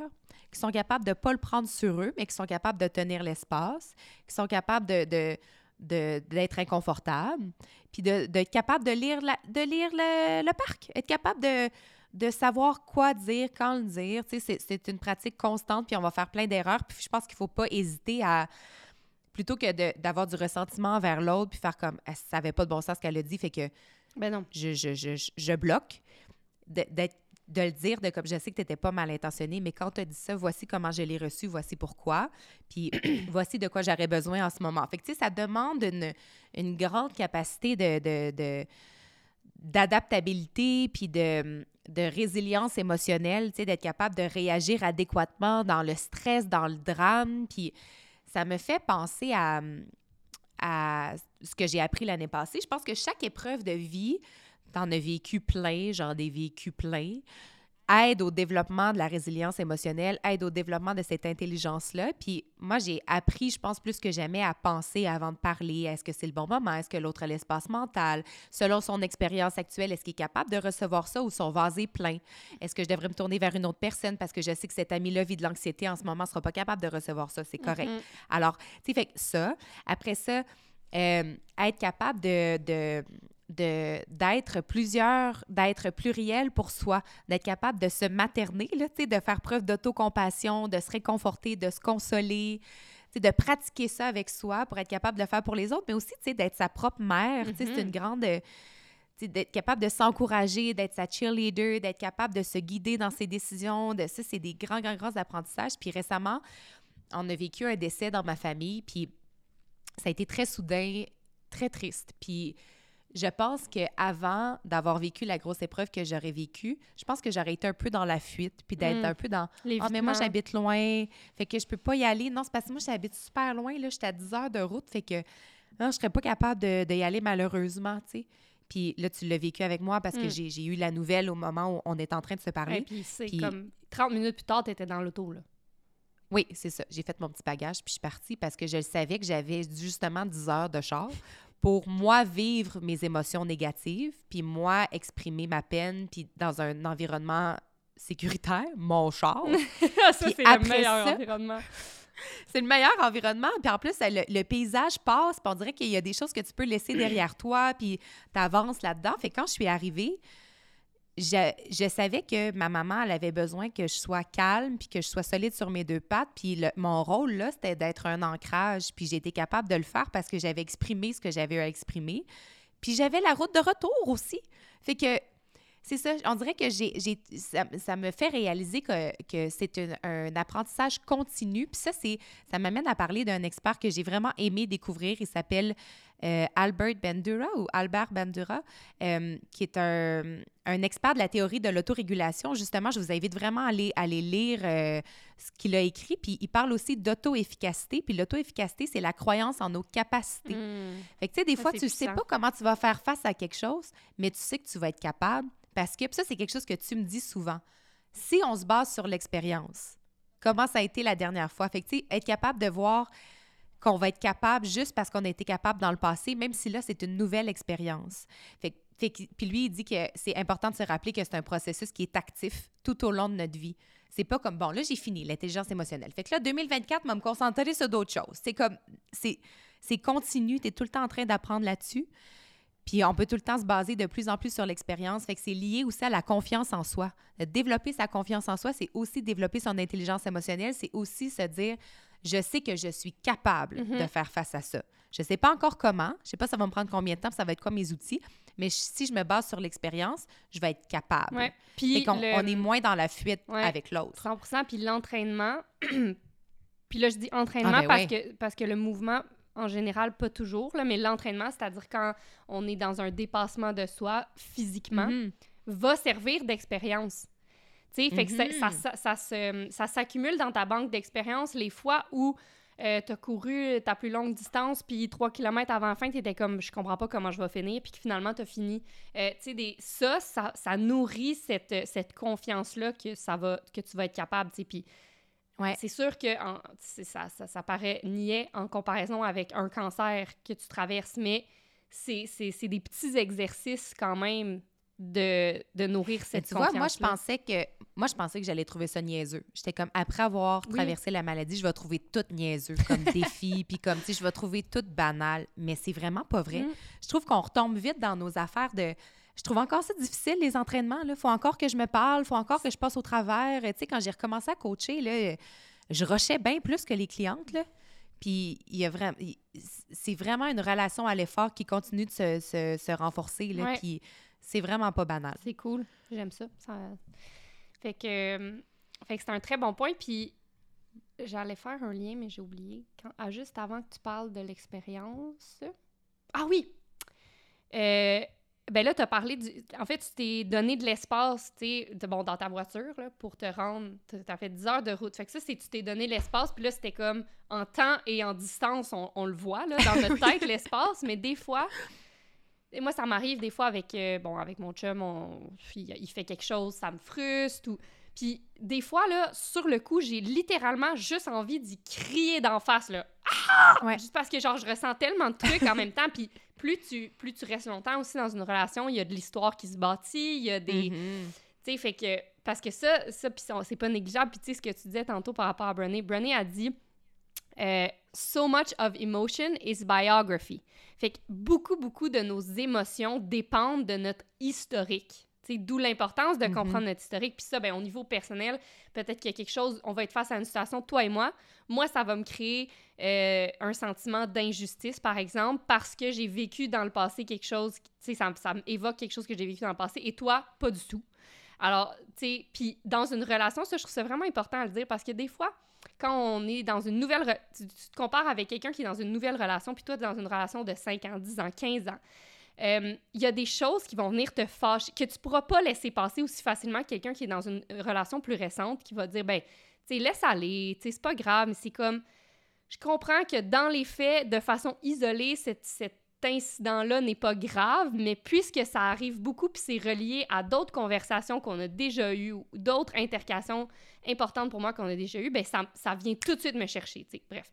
qui sont capables de ne pas le prendre sur eux, mais qui sont capables de tenir l'espace, qui sont capables de- d'être inconfortables, puis de, d'être capable de lire, la- de lire le, le parc, être capable de, de savoir quoi dire, quand le dire. Tu sais, c'est, une pratique constante, puis on va faire plein d'erreurs. Puis je pense qu'il ne faut pas hésiter à, plutôt que d'avoir du ressentiment envers l'autre, puis faire comme, Ah, ça n'avait pas de bon sens ce qu'elle a dit, fait que Ben non. je, je, je, je- bloque d'être- de le dire, de comme je sais que tu n'étais pas mal intentionné, mais quand tu as dit ça, voici comment je l'ai reçu, voici pourquoi, puis voici de quoi j'aurais besoin en ce moment. Fait ça demande une, une grande capacité de, d'adaptabilité puis de, de résilience émotionnelle, d'être capable de réagir adéquatement dans le stress, dans le drame. Puis ça me fait penser à, à ce que j'ai appris l'année passée. Je pense que chaque épreuve de vie, t'en as vécu plein, genre des vécus pleins, aide au développement de la résilience émotionnelle, aide au développement de cette intelligence-là. Puis moi, j'ai appris, je pense, plus que jamais à penser avant de parler. Est-ce que c'est le bon moment? Est-ce que l'autre a l'espace mental? Selon son expérience actuelle, est-ce qu'il est capable de recevoir ça ou son vase est plein? Est-ce que je devrais me tourner vers une autre personne parce que je sais que cet ami-là vit de l'anxiété en ce moment, ne sera pas capable de recevoir ça? C'est correct. Mhm. Alors, tu sais, fait que ça, après ça, euh, être capable de, de, de- d'être plusieurs, d'être pluriel pour soi, d'être capable de se materner, là, de faire preuve d'autocompassion, de se réconforter, de se consoler, de pratiquer ça avec soi pour être capable de le faire pour les autres, mais aussi, d'être sa propre mère, tu sais, c'est Mhm. une grande... euh, d'être capable de s'encourager, d'être sa cheerleader, d'être capable de se guider dans ses décisions, de ça, c'est des grands, grands, grands apprentissages. Puis récemment, on a vécu un décès dans ma famille, puis ça a été très soudain, très triste. Puis je pense qu'avant d'avoir vécu la grosse épreuve que j'aurais vécue, je pense que j'aurais été un peu dans la fuite, puis d'être Mm. un peu dans ah, mais moi, j'habite loin, fait que je peux pas y aller. Non, c'est parce que moi, j'habite super loin, là, j'étais à 10 heures de route, fait que non, je serais pas capable de, de aller malheureusement, tu sais. Puis là, tu l'as vécu avec moi parce que Mm. j'ai eu la nouvelle au moment où on est en train de se parler. Ouais, puis c'est comme 30 minutes plus tard, t'étais dans l'auto, là. Oui, c'est ça. J'ai fait mon petit bagage, puis je suis partie parce que je savais que j'avais justement 10 heures de char pour moi vivre mes émotions négatives, puis moi exprimer ma peine, puis dans un environnement sécuritaire, mon char. ça, c'est le meilleur ça- environnement. c'est le meilleur environnement. Puis en plus, le, le paysage passe, puis on dirait qu'il y a des choses que tu peux laisser derrière toi, puis tu avances là-dedans. Fait que quand je suis arrivée, je, savais que ma maman, elle avait besoin que je sois calme, puis que je sois solide sur mes deux pattes. Puis mon rôle, là, c'était d'être un ancrage. Puis été capable de le faire parce que j'avais exprimé ce que j'avais à exprimer. Puis j'avais la route de retour aussi. Fait que c'est ça, on dirait que j'ai, ça, me fait réaliser que, que c'est un, un apprentissage continu. Puis ça, ça m'amène à parler d'un expert que j'ai vraiment aimé découvrir. Il s'appelle euh, Albert Bandura ou Albert Bandura, euh, qui est un, un expert de la théorie de l'autorégulation. Justement, je vous invite vraiment à aller, à aller lire euh, ce qu'il a écrit. Puis il parle aussi d'auto-efficacité. Puis l'auto-efficacité, c'est la croyance en nos capacités. Mm. Fait que, tu sais, des Ça, fois, tu sais puissant. pas comment tu vas faire face à quelque chose, mais tu sais que tu vas être capable parce que, puis ça, c'est quelque chose que tu me dis souvent. Si on se base sur l'expérience, comment ça a été la dernière fois? Fait que, tu sais, être capable de voir qu'on va être capable juste parce qu'on a été capable dans le passé, même si là, c'est une nouvelle expérience. Fait, puis lui, il dit que c'est important de se rappeler que c'est un processus qui est actif tout au long de notre vie. C'est pas comme, bon, là, j'ai fini l'intelligence émotionnelle. Fait que là, 2024, je vais me concentrer sur d'autres choses. C'est comme, c'est continu, tu es tout le temps en train d'apprendre là-dessus. Puis on peut tout le temps se baser de plus en plus sur l'expérience. Fait que c'est lié aussi à la confiance en soi. Développer sa confiance en soi, c'est aussi développer son intelligence émotionnelle. C'est aussi se dire, je sais que je suis capable Mhm. de faire face à ça. Je sais pas encore comment. Je sais pas ça va me prendre combien de temps, ça va être quoi mes outils. Mais si je me base sur l'expérience, je vais être capable. Ouais. Puis qu'on le- on est moins dans la fuite Ouais. avec l'autre. 100 puis l'entraînement. puis là, je dis entraînement Ah, ben parce, ouais. que, parce que le mouvement, en général, pas toujours, là, mais l'entraînement, c'est-à-dire quand on est dans un dépassement de soi physiquement, Mhm. va servir d'expérience. Tu sais, fait que ça, ça, ça, ça se- ça s'accumule dans ta banque d'expérience les fois où tu as couru ta plus longue distance, puis 3 km avant la fin, tu étais comme, je comprends pas comment je vais finir, puis que finalement, tu as fini. Euh, tu sais, ça, ça, ça nourrit cette, cette confiance-là que, ça va, que tu vas être capable, tu puis Ouais. c'est sûr que en- c'est- ça, ça, ça paraît niais en comparaison avec un cancer que tu traverses, mais c'est c'est- c'est des petits exercices quand même de, de nourrir cette tu vois, moi je pensais que moi je pensais que j'allais trouver ça niaiseux. J'étais comme après avoir Oui. traversé la maladie, je vais trouver tout niaiseux comme défi, puis comme tu sais, je vais trouver tout banal, mais c'est vraiment pas vrai. Mm. Je trouve qu'on retombe vite dans nos affaires de je trouve encore ça difficile les entraînements là, faut encore que je me parle, faut encore que je passe au travers, tu sais quand j'ai recommencé à coacher là, je rushais bien plus que les clientes là. Puis il y a vraiment, il- c'est vraiment une relation à l'effort qui continue de se, se- se renforcer. Là, Ouais. Puis c'est vraiment pas banal. C'est cool. J'aime ça. Ça- Fait que, euh, fait que c'est un très bon point. Puis j'allais faire un lien, mais j'ai oublié. Quand... Ah, juste avant que tu parles de l'expérience. Ah oui! Euh, ben là, tu as parlé du. En fait, tu t'es donné de l'espace, tu sais, bon, dans ta voiture, là, pour te rendre. Tu as fait 10 heures de route. Fait que ça, c'est tu t'es donné l'espace, puis là, c'était comme en temps et en distance, on, on le voit, là, dans notre tête, l'espace, mais des fois. Et moi, ça m'arrive des fois avec, euh, bon, avec mon chum, on- il, il fait quelque chose, ça me frustre. Ou... Puis des fois, là, sur le coup, j'ai littéralement juste envie d'y crier d'en face, là. Ah! Ouais. Juste parce que, genre, je ressens tellement de trucs en même temps. Puis plus tu, plus tu restes longtemps aussi dans une relation, il y a de l'histoire qui se bâtit, il y a des... Mhm. Tu sais, fait que... Parce que ça, ça puis ça, c'est pas négligeable. Puis tu sais, ce que tu disais tantôt par rapport à Brené, Brené a dit... euh, so much of emotion is biography. Fait que beaucoup, beaucoup de nos émotions dépendent de notre historique. Tu sais, D'où l'importance de Mhm. comprendre notre historique. Puis ça, ben, au niveau personnel, peut-être qu'il y a quelque chose, on va être face à une situation, toi et moi. Moi, ça va me créer euh, un sentiment d'injustice, par exemple, parce que j'ai vécu dans le passé quelque chose, tu sais, ça, ça m'évoque quelque chose que j'ai vécu dans le passé, et toi, pas du tout. Alors, tu sais, puis dans une relation, ça, je trouve ça vraiment important à le dire, parce que des fois, quand on est dans une nouvelle... re- Tu, te compares avec quelqu'un qui est dans une nouvelle relation, puis toi, dans une relation de 5 ans, 10 ans, 15 ans. Euh, Il y a des choses qui vont venir te fâcher, que tu pourras pas laisser passer aussi facilement que quelqu'un qui est dans une relation plus récente, qui va dire, ben, tu sais, laisse aller, tu sais, c'est pas grave, mais c'est comme... Je comprends que dans les faits, de façon isolée, cet, cet incident-là n'est pas grave, mais puisque ça arrive beaucoup, puis c'est relié à d'autres conversations qu'on a déjà eues, ou d'autres intercations importantes pour moi qu'on a déjà eues, ben ça, ça vient tout de suite me chercher, tu sais. Bref.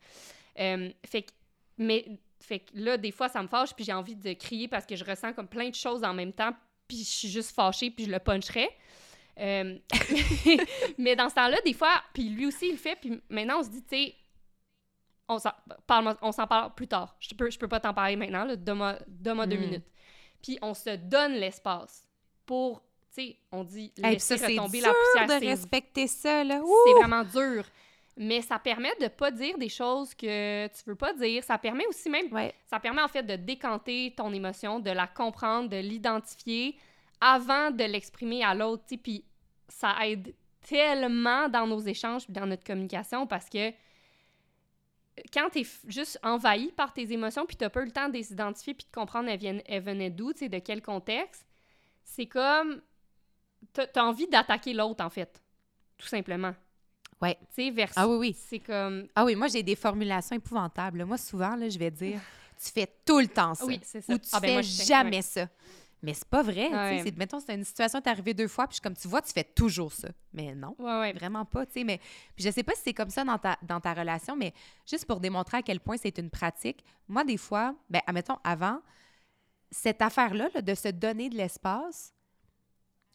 Euh, fait que, mais, fait que là, des fois, ça me fâche, puis j'ai envie de crier parce que je ressens comme plein de choses en même temps, puis je suis juste fâchée, puis je le puncherais. Euh, mais dans ce temps-là, des fois, puis lui aussi, il le fait, puis maintenant, on se dit, tu sais, on s'en parle, on s'en parle plus tard. Je peux, je peux pas t'en parler maintenant, là, donne-moi deux Mm. minutes. Puis on se donne l'espace pour, tu sais, on dit Hey, laisser ça, c'est retomber dur la poussière. de respecter ça, là. c'est vraiment dur. Mais ça permet de pas dire des choses que tu veux pas dire. Ça permet aussi même, Ouais. ça permet en fait de décanter ton émotion, de la comprendre, de l'identifier avant de l'exprimer à l'autre. tu sais. Puis ça aide tellement dans nos échanges dans notre communication parce que quand tu es juste envahi par tes émotions puis tu pas eu le temps de les identifier puis de comprendre elles, viennent, elles venaient d'où, tu sais, de quel contexte, c'est comme... Tu as envie d'attaquer l'autre, en fait. Tout simplement. Ouais. Tu sais, versus... Ah oui, oui. C'est comme... Ah oui, moi, j'ai des formulations épouvantables. Moi, souvent, là, je vais dire tu fais tout le temps ça. Oui, c'est ça. Ou tu Ah, ben fais moi, jamais ouais. ça. Mais c'est pas vrai. Ouais. c'est- Mettons, c'est une situation qui est arrivée deux fois, puis je suis comme tu vois, tu fais toujours ça. Mais non. Ouais, ouais. Vraiment pas, tu sais, mais puis je sais pas si c'est comme ça dans ta, dans ta relation, mais juste pour démontrer à quel point c'est une pratique, moi, des fois, ben, admettons, avant, cette affaire-là, là, de se donner de l'espace,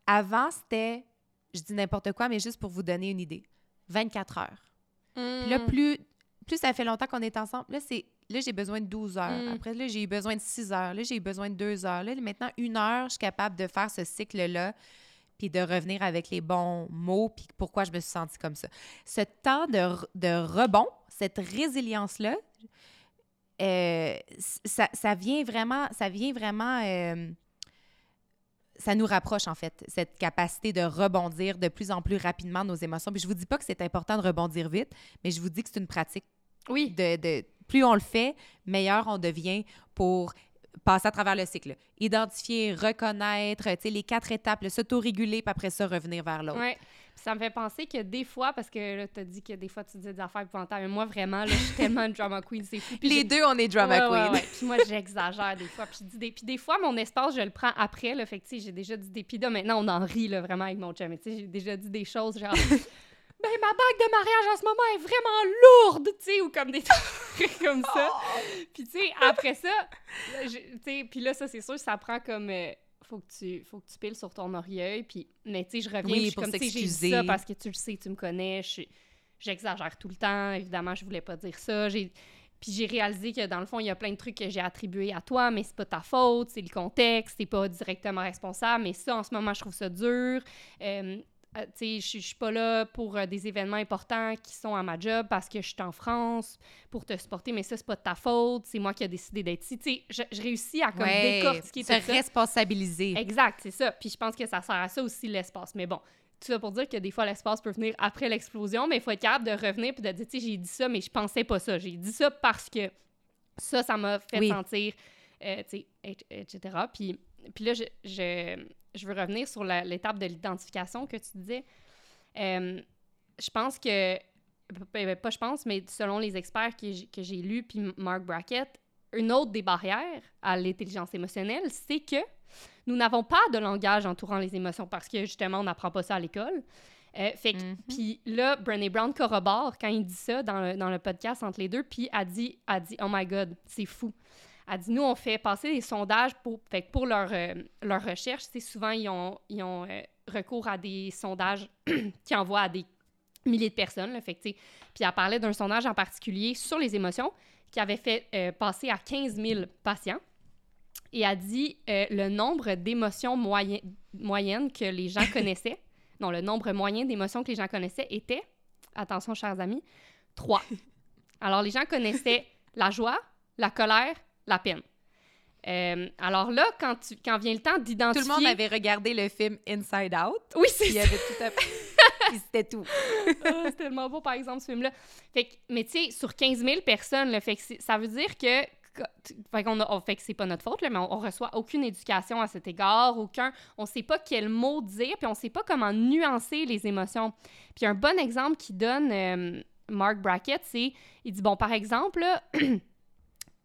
avant, c'était, je dis n'importe quoi, mais juste pour vous donner une idée, 24 heures. Puis là, Mm. plus, plus ça fait longtemps qu'on est ensemble, là, c'est là, j'ai besoin de 12 heures. Mm. Après, là, j'ai eu besoin de 6 heures. Là, j'ai eu besoin de 2 heures. Là, maintenant, une heure, je suis capable de faire ce cycle-là puis de revenir avec les bons mots puis pourquoi je me suis sentie comme ça. Ce temps de, de rebond, cette résilience-là, euh, ça, ça vient vraiment, ça vient vraiment... euh, ça nous rapproche, en fait, cette capacité de rebondir de plus en plus rapidement nos émotions. Puis je vous dis pas que c'est important de rebondir vite, mais je vous dis que c'est une pratique. Oui. De, de- plus on le fait, meilleur on devient pour passer à travers le cycle. Identifier, reconnaître, tu sais, les quatre étapes, le s'autoréguler, puis après ça, revenir vers l'autre. Ouais. Ça me fait penser que des fois, parce que là, t'as dit que des fois tu disais des affaires épouvantables, mais moi vraiment, là, je suis tellement une drama queen, c'est fou. Puis Les deux, on est drama Ouais, ouais, queen. ouais. Puis moi, j'exagère des fois. Puis, je dis des... puis des fois, mon espace, je le prends après. Là, fait que, tu sais, j'ai déjà dit des... Puis là, maintenant, on en rit là, vraiment avec mon chum. Mais, tu sais, j'ai déjà dit des choses genre... ben, ma bague de mariage en ce moment est vraiment lourde, tu sais, ou comme des trucs comme ça. Puis, tu sais, après ça, tu sais, puis là, ça, c'est sûr, ça prend comme... euh, faut que tu faut que tu piles sur ton orgueil puis mais tu sais je reviens Oui, puis pour comme j'ai ça parce que tu le sais tu me connais j'exagère tout le temps évidemment je voulais pas dire ça j'ai puis j'ai réalisé que dans le fond, il y a plein de trucs que j'ai attribués à toi, mais c'est pas ta faute, c'est le contexte, t'es pas directement responsable, mais ça, en ce moment, je trouve ça dur. Euh, euh, tu sais, je suis pas là pour euh, des événements importants qui sont à ma job parce que je suis en France pour te supporter, mais ça, c'est pas de ta faute, c'est moi qui ai décidé d'être ici. Tu sais, je, je réussis à comme Ouais, décortiquer tout ça. responsabiliser. Exact, c'est ça. Puis je pense que ça sert à ça aussi, l'espace. Mais bon, tout ça pour dire que des fois, l'espace peut venir après l'explosion, mais il faut être capable de revenir puis de dire, tu sais, j'ai dit ça, mais je pensais pas ça. J'ai dit ça parce que ça, ça m'a fait Oui. sentir, euh, tu sais, et- etc. Puis, puis là, je, je, je veux revenir sur l'étape de l'identification que tu disais. Euh, je pense que, ben, pas je pense, mais selon les experts que j'ai- lus, puis Mark Brackett, une autre des barrières à l'intelligence émotionnelle, c'est que nous n'avons pas de langage entourant les émotions parce que justement, on n'apprend pas ça à l'école. Euh, fait Mhm. puis là, Brené Brown corrobore quand il dit ça dans le, dans le podcast entre les deux, puis a dit, a dit, oh my god, c'est fou. Elle dit, nous, on fait passer des sondages pour, fait pour leur, euh, leur recherche. C'est souvent, ils ont, ils ont euh, recours à des sondages qui envoient à des milliers de personnes. Là, fait puis elle parlait d'un sondage en particulier sur les émotions qui avait fait euh, passer à 15 000 patients. Et a dit le nombre d'émotions moyen- moyennes que les gens connaissaient. Non, le nombre moyen d'émotions que les gens connaissaient était, attention, chers amis, 3. Alors, les gens connaissaient la joie, la colère, la peine. Euh, alors là, quand, tu, quand vient le temps Tout d'identifier... le monde avait regardé le film Inside Out. Oui, c'est Il y ça. avait tout. Puis c'était tout. Ah, c'est tellement beau, par exemple, ce film-là. Fait que, mais tu sais, sur 15 000 personnes, là, fait que ça veut dire que. Fait, qu'on a, on- fait que c'est pas notre faute, là, mais on, on reçoit aucune éducation à cet égard, aucun. On sait pas quel mot dire, puis on sait pas comment nuancer les émotions. Puis un bon exemple qu'il donne euh, Mark Brackett, c'est. Il dit, bon, par exemple, là,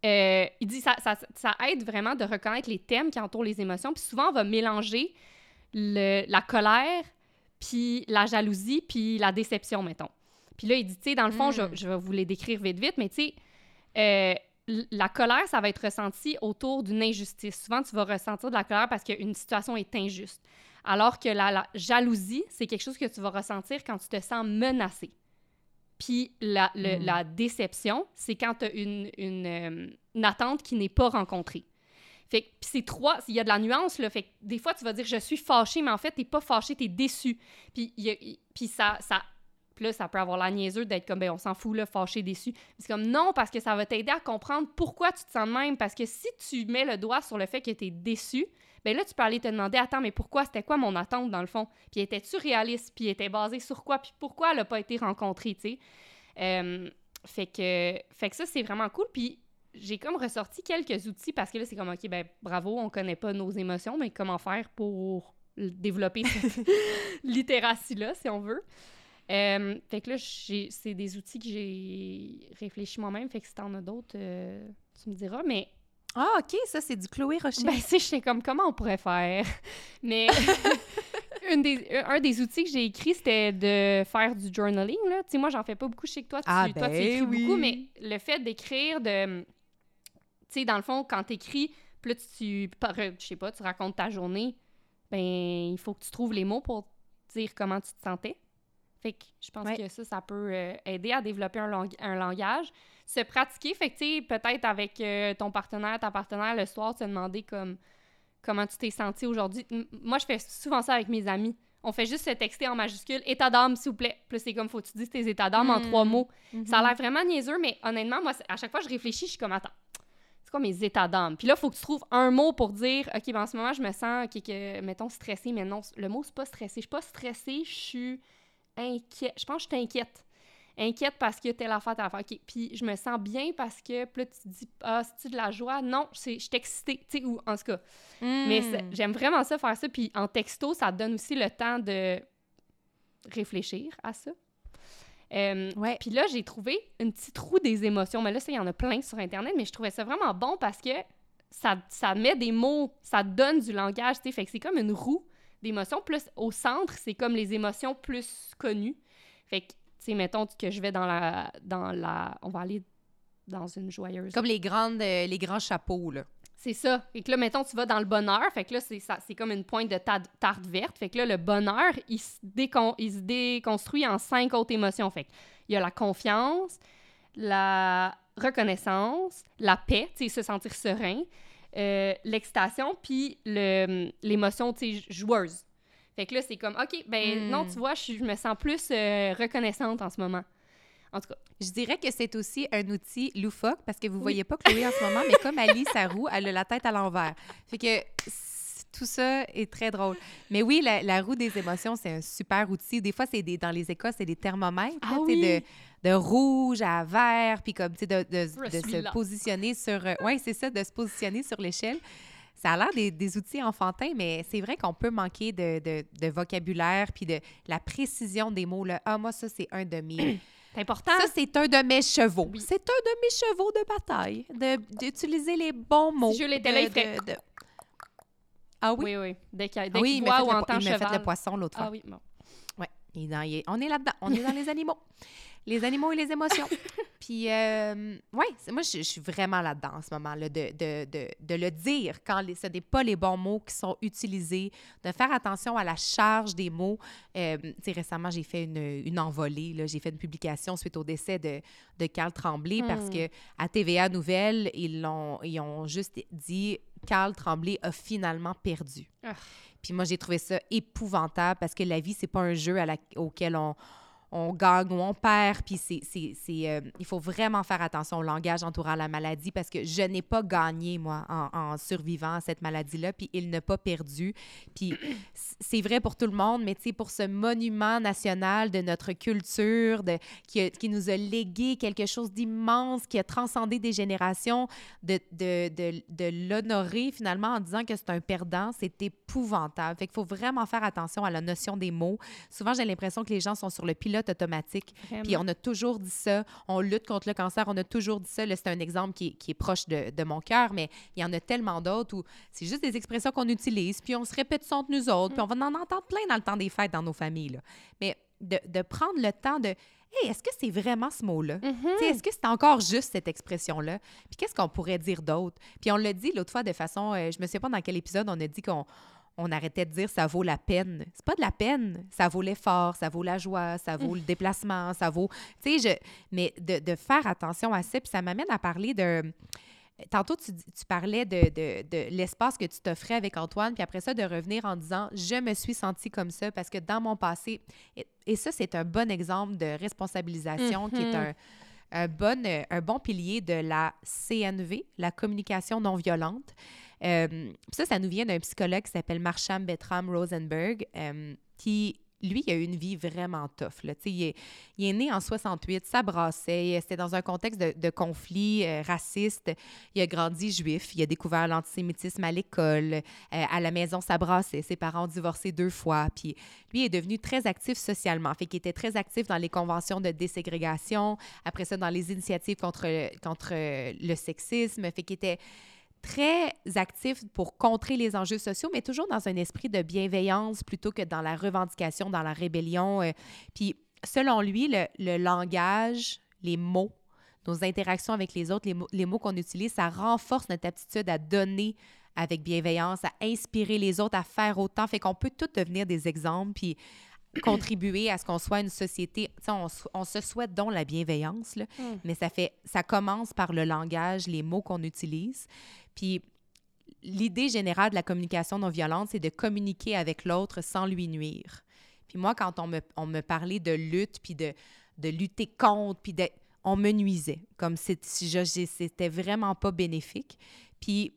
euh, il dit ça, ça, ça aide vraiment de reconnaître les thèmes qui entourent les émotions. Puis souvent, on va mélanger le- la colère, puis la jalousie, puis la déception, mettons. Puis là, il dit, tu sais, dans le fond, je, Mm. je vais vous les décrire vite, vite, mais tu sais, euh, la colère, ça va être ressenti autour d'une injustice. Souvent, tu vas ressentir de la colère parce qu'une situation est injuste. Alors que la, la jalousie, c'est quelque chose que tu vas ressentir quand tu te sens menacé. Puis la, le- Mm. la déception, c'est quand tu as une, une, euh, une attente qui n'est pas rencontrée. Fait que puis c'est trois, il y a de la nuance, là. Fait que des fois, tu vas dire je suis fâché, mais en fait, t'es pas fâché, t'es déçu. Puis, y a- puis ça, ça, là, ça peut avoir la niaiseux d'être comme, ben, on s'en fout, là, fâché, déçu. C'est comme, non, parce que ça va t'aider à comprendre pourquoi tu te sens de même. Parce que si tu mets le doigt sur le fait que t'es déçu, ben là, tu peux aller te demander, attends, mais pourquoi, c'était quoi mon attente, dans le fond? Puis était-tu réaliste? Puis était basée sur quoi? Puis pourquoi elle n'a pas été rencontrée, tu sais? Euh, fait, que, fait que ça, c'est vraiment cool. Puis j'ai comme ressorti quelques outils parce que là, c'est comme, OK, ben bravo, on connaît pas nos émotions, mais comment faire pour développer cette littératie-là, si on veut? Euh, fait que là, c'est des outils que j'ai réfléchi moi-même. Fait que si t'en as d'autres, euh, tu me diras. Mais Ah, OK, ça, c'est du Chloé Rocher. ben, tu sais, j'étais comme, comment on pourrait faire? Mais une des, un des outils que j'ai écrit, c'était de faire du journaling. Là. Tu sais, moi, j'en fais pas beaucoup. Je sais que toi, tu, Ah, toi, tu ben écris oui. beaucoup, mais le fait d'écrire, de. Tu sais, dans le fond, quand t'écris, puis là, tu, par- je sais pas, tu racontes ta journée, ben, il faut que tu trouves les mots pour dire comment tu te sentais. Fait que je pense Ouais. que ça, ça peut euh, aider à développer un, lang- un langage. Se pratiquer, fait que, tu sais, peut-être avec euh, ton partenaire, ta partenaire, le soir, te demander comme comment tu t'es senti aujourd'hui. Moi, je fais souvent ça avec mes amis. On fait juste se texter en majuscule « État d'âme, s'il vous plaît ». Là, c'est comme, faut que tu dises tes états d'âme en trois mots. Mhm. Ça a l'air vraiment niaiseux, mais honnêtement, moi, à chaque fois que je réfléchis, je suis comme, attends, c'est quoi mes états d'âme? Puis là, il faut que tu trouves un mot pour dire, OK, ben en ce moment, je me sens, OK, que, mettons, stressée, mais non, le mot, c'est pas stressé. Je suis pas stressée, je suis inquiète. Je pense que je suis inquiète. Parce que telle affaire, telle affaire. Puis je me sens bien parce que, puis là, tu te dis, ah, c'est-tu de la joie? Non, c'est- je suis excitée, tu sais, ou en tout cas. Mais c'est- Mm. j'aime vraiment ça, faire ça. Puis en texto, ça te donne aussi le temps de réfléchir à ça. Euh, Ouais. puis là, j'ai trouvé une petite roue des émotions. Mais là, ça, il y en a plein sur Internet, mais je trouvais ça vraiment bon parce que ça, ça met des mots, ça donne du langage, tu sais. Fait que c'est comme une roue d'émotions. Plus au centre, c'est comme les émotions plus connues. Fait que, tu sais, mettons que je vais dans la, dans la... On va aller dans une joyeuse... Comme les, grandes, euh, les grands chapeaux, là. C'est ça. Fait que là, mettons, tu vas dans le bonheur. Fait que là, c'est, ça, c'est comme une pointe de ta- tarte verte. Fait que là, le bonheur, il se, décon- il se déconstruit en cinq autres émotions. Fait que il y a la confiance, la reconnaissance, la paix, tu sais, se sentir serein, euh, l'excitation, puis le, l'émotion, tu sais, joueuse. Fait que là, c'est comme, OK, ben non, Hmm. tu vois, je, me sens plus euh, reconnaissante en ce moment. En tout cas, Je dirais que c'est aussi un outil loufoque parce que vous Oui. voyez pas Chloé en ce moment, mais comme Ali, sa roue, elle a la tête à l'envers. Fait que tout ça est très drôle. Mais oui, la, la roue des émotions, c'est un super outil. Des fois, c'est dans les écoles, c'est des thermomètres, Ah là, oui. de, de rouge à vert, puis comme, tu sais, de, de- Je de suis se là. positionner sur... oui, c'est ça, de se positionner sur l'échelle. Ça a l'air des, des outils enfantins, mais c'est vrai qu'on peut manquer de, de- vocabulaire puis de la précision des mots. Là. Ah, moi, ça, c'est un de mes... c'est important. Ça, c'est un de mes chevaux. Oui. C'est un de mes chevaux de bataille, de- d'utiliser les bons mots. Jules était là, il ferait- de- de- Ah oui? oui, oui. Dès qu'il Ah oui, voit fait, ou le, entend il m'a fait le poisson l'autre fois. Ah oui, bon. Ouais, il est dans- il est- on est là-dedans. On est dans les animaux. Les animaux et les émotions. Puis, euh, ouais, moi, je, je suis vraiment là-dedans en ce moment, là, de, de, de, de le dire quand les- ce n'est pas les bons mots qui sont utilisés, de faire attention à la charge des mots. Euh, récemment, j'ai fait une, une envolée, j'ai fait une publication suite au décès de, de Carl Tremblay parce Hmm. que à TVA Nouvelle, ils, l'ont, ils ont juste dit Carl Tremblay a finalement perdu. Ah. Puis moi, j'ai trouvé ça épouvantable parce que la vie, c'est pas un jeu à la- auquel on, on gagne ou on perd. Puis c'est, euh, il faut vraiment faire attention au langage entourant la maladie parce que je n'ai pas gagné, moi, en, survivant à cette maladie-là. Puis il n'a pas perdu. Puis c'est vrai pour tout le monde, mais pour ce monument national de notre culture, de, qui, qui nous a légué quelque chose d'immense, qui a transcendé des générations, de, de, de, de l'honorer finalement en disant que c'est un perdant, c'est épouvantable. Fait qu'il faut vraiment faire attention à la notion des mots. Souvent, j'ai l'impression que les gens sont sur le pilote automatique. Vraiment. Puis on a toujours dit ça. On lutte contre le cancer, on a toujours dit ça. Là, c'est un exemple qui est, qui est proche de, de mon cœur, mais il y en a tellement d'autres où c'est juste des expressions qu'on utilise, puis on se répète ça entre nous autres, puis on va en entendre plein dans le temps des fêtes dans nos familles. là. Mais de, de prendre le temps de Hey, est-ce que c'est vraiment ce mot-là? Mhm. Sais, Est-ce que c'est encore juste cette expression-là? Puis qu'est-ce qu'on pourrait dire d'autre? Puis on l'a dit l'autre fois de façon, euh, je me sais pas dans quel épisode on a dit qu'on on arrêtait de dire ça vaut la peine. C'est pas de la peine, ça vaut l'effort, ça vaut la joie, ça vaut le déplacement, ça vaut, tu sais, je, mais de, de faire attention à ça. Puis ça m'amène à parler de, tantôt tu, parlais de, de, de l'espace que tu t'offrais avec Antoine, puis après ça de revenir en disant je me suis sentie comme ça parce que dans mon passé, et, et ça c'est un bon exemple de responsabilisation qui est Mhm. un un bon, un bon pilier de la CNV, la communication non violente. Euh, ça, ça nous vient d'un psychologue qui s'appelle Marsham Betram Rosenberg, euh, qui, lui, a eu une vie vraiment tough. Là. Il, est, il est né en 68, ça brassait, c'était dans un contexte de, de conflit euh, raciste. Il a grandi juif, il a découvert l'antisémitisme à l'école, à la maison, ça brassait. Ses parents ont divorcé deux fois, puis lui est devenu très actif socialement. Fait qu'il était très actif dans les conventions de déségrégation, après ça, dans les initiatives contre, contre le sexisme. Fait qu'il était très actif pour contrer les enjeux sociaux, mais toujours dans un esprit de bienveillance plutôt que dans la revendication, dans la rébellion. euh. Puis, selon lui, le, le langage, les mots, nos interactions avec les autres, les mots, les mots qu'on utilise, ça renforce notre aptitude à donner avec bienveillance, à inspirer les autres, à faire autant. Fait qu'on peut tous devenir des exemples, puis contribuer à ce qu'on soit une société. On, se souhaite donc la bienveillance, là, Mm. mais ça fait, ça commence par le langage, les mots qu'on utilise. Puis l'idée générale de la communication non violente, c'est de communiquer avec l'autre sans lui nuire. Puis moi, quand on me, on me parlait de lutte, puis de, de lutter contre, puis de, on me nuisait. Comme si c'était vraiment pas bénéfique. Puis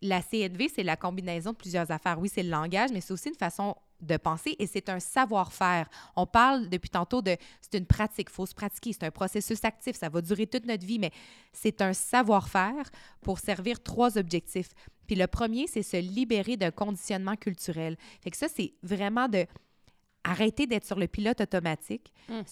la CNV, c'est la combinaison de plusieurs affaires. Oui, c'est le langage, mais c'est aussi une façon de penser et c'est un savoir-faire. On parle depuis tantôt de c'est une pratique, il faut se pratiquer, c'est un processus actif, ça va durer toute notre vie, mais c'est un savoir-faire pour servir trois objectifs. Puis le premier, c'est se libérer d'un conditionnement culturel. Fait que ça, c'est vraiment de arrêter d'être sur le pilote automatique, Mm.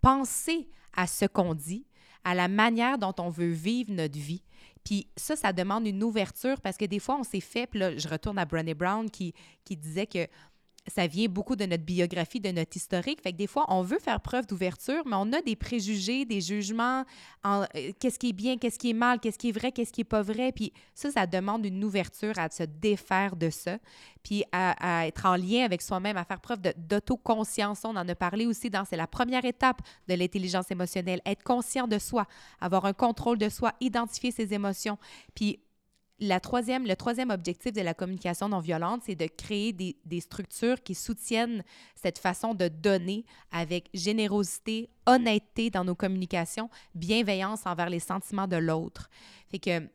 penser à ce qu'on dit, à la manière dont on veut vivre notre vie. Puis ça, ça demande une ouverture parce que des fois, on s'est fait, puis là, je retourne à Brené Brown qui, qui disait que ça vient beaucoup de notre biographie, de notre historique. Fait que des fois, on veut faire preuve d'ouverture, mais on a des préjugés, des jugements, en, euh, qu'est-ce qui est bien, qu'est-ce qui est mal, qu'est-ce qui est vrai, qu'est-ce qui est pas vrai. Puis ça, ça demande une ouverture à se défaire de ça, puis à, être en lien avec soi-même, à faire preuve d'autoconscience. On en a parlé aussi dans, c'est la première étape de l'intelligence émotionnelle, être conscient de soi, avoir un contrôle de soi, identifier ses émotions. Puis la troisième, le troisième objectif de la communication non violente, c'est de créer des, des, structures qui soutiennent cette façon de donner avec générosité, honnêteté dans nos communications, bienveillance envers les sentiments de l'autre. Fait que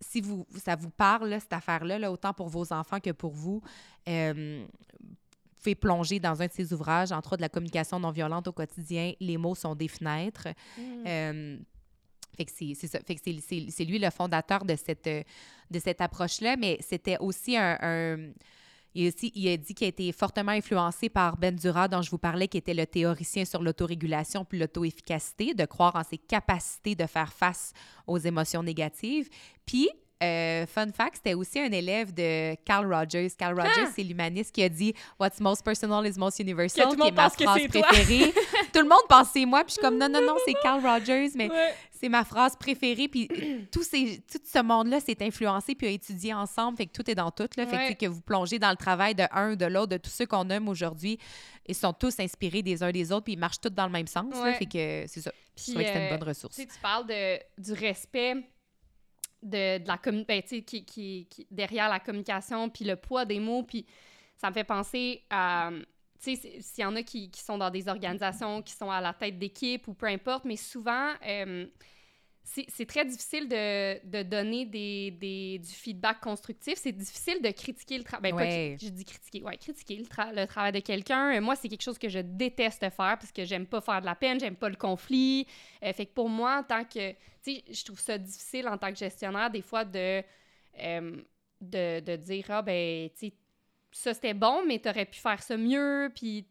si vous, ça vous parle, cette affaire-là, là, autant pour vos enfants que pour vous, euh, pouvez plonger dans un de ses ouvrages, entre autres de la communication non violente au quotidien, Les mots sont des fenêtres. Mm. Euh, c'est lui le fondateur de cette, de cette approche-là, mais c'était aussi un, il a dit qu'il a été fortement influencé par Ben Dura, dont je vous parlais, qui était le théoricien sur l'autorégulation puis l'auto-efficacité, de croire en ses capacités de faire face aux émotions négatives. Puis, euh, fun fact, c'était aussi un élève de Carl Rogers. Carl Rogers, ah! c'est l'humaniste qui a dit What's most personal is most universal, qui est ma phrase préférée. tout le monde pense c'est moi, puis je suis comme non, non, non, c'est Carl Rogers, mais c'est ma phrase préférée. Puis tout, ces, tout ce monde-là s'est influencé puis a étudié ensemble, fait que tout est dans tout. Là, fait que, vous plongez dans le travail de un, de l'autre, de tous ceux qu'on aime aujourd'hui. Ils sont tous inspirés des uns des autres, puis ils marchent tous dans le même sens. fait que c'est ça. je trouvais que c'était une bonne euh, ressource. Tu parles de, du respect de, la ben, qui, qui, derrière la communication, puis le poids des mots, puis ça me fait penser à, tu sais, s'il y en a qui, qui, sont dans des organisations, qui sont à la tête d'équipe ou peu importe, mais souvent, euh, c'est très difficile de, de donner des, des, du feedback constructif. C'est difficile de critiquer le travail. Ben, je dis critiquer, ouais, critiquer le, le travail de quelqu'un. Euh, moi, c'est quelque chose que je déteste faire parce que j'aime pas faire de la peine, j'aime pas le conflit. Euh, fait que pour moi, en tant que. Tu sais, je trouve ça difficile en tant que gestionnaire, des fois, de, euh, de, de, dire, ah, ben, tu sais, ça c'était bon, mais t'aurais pu faire ça mieux, puis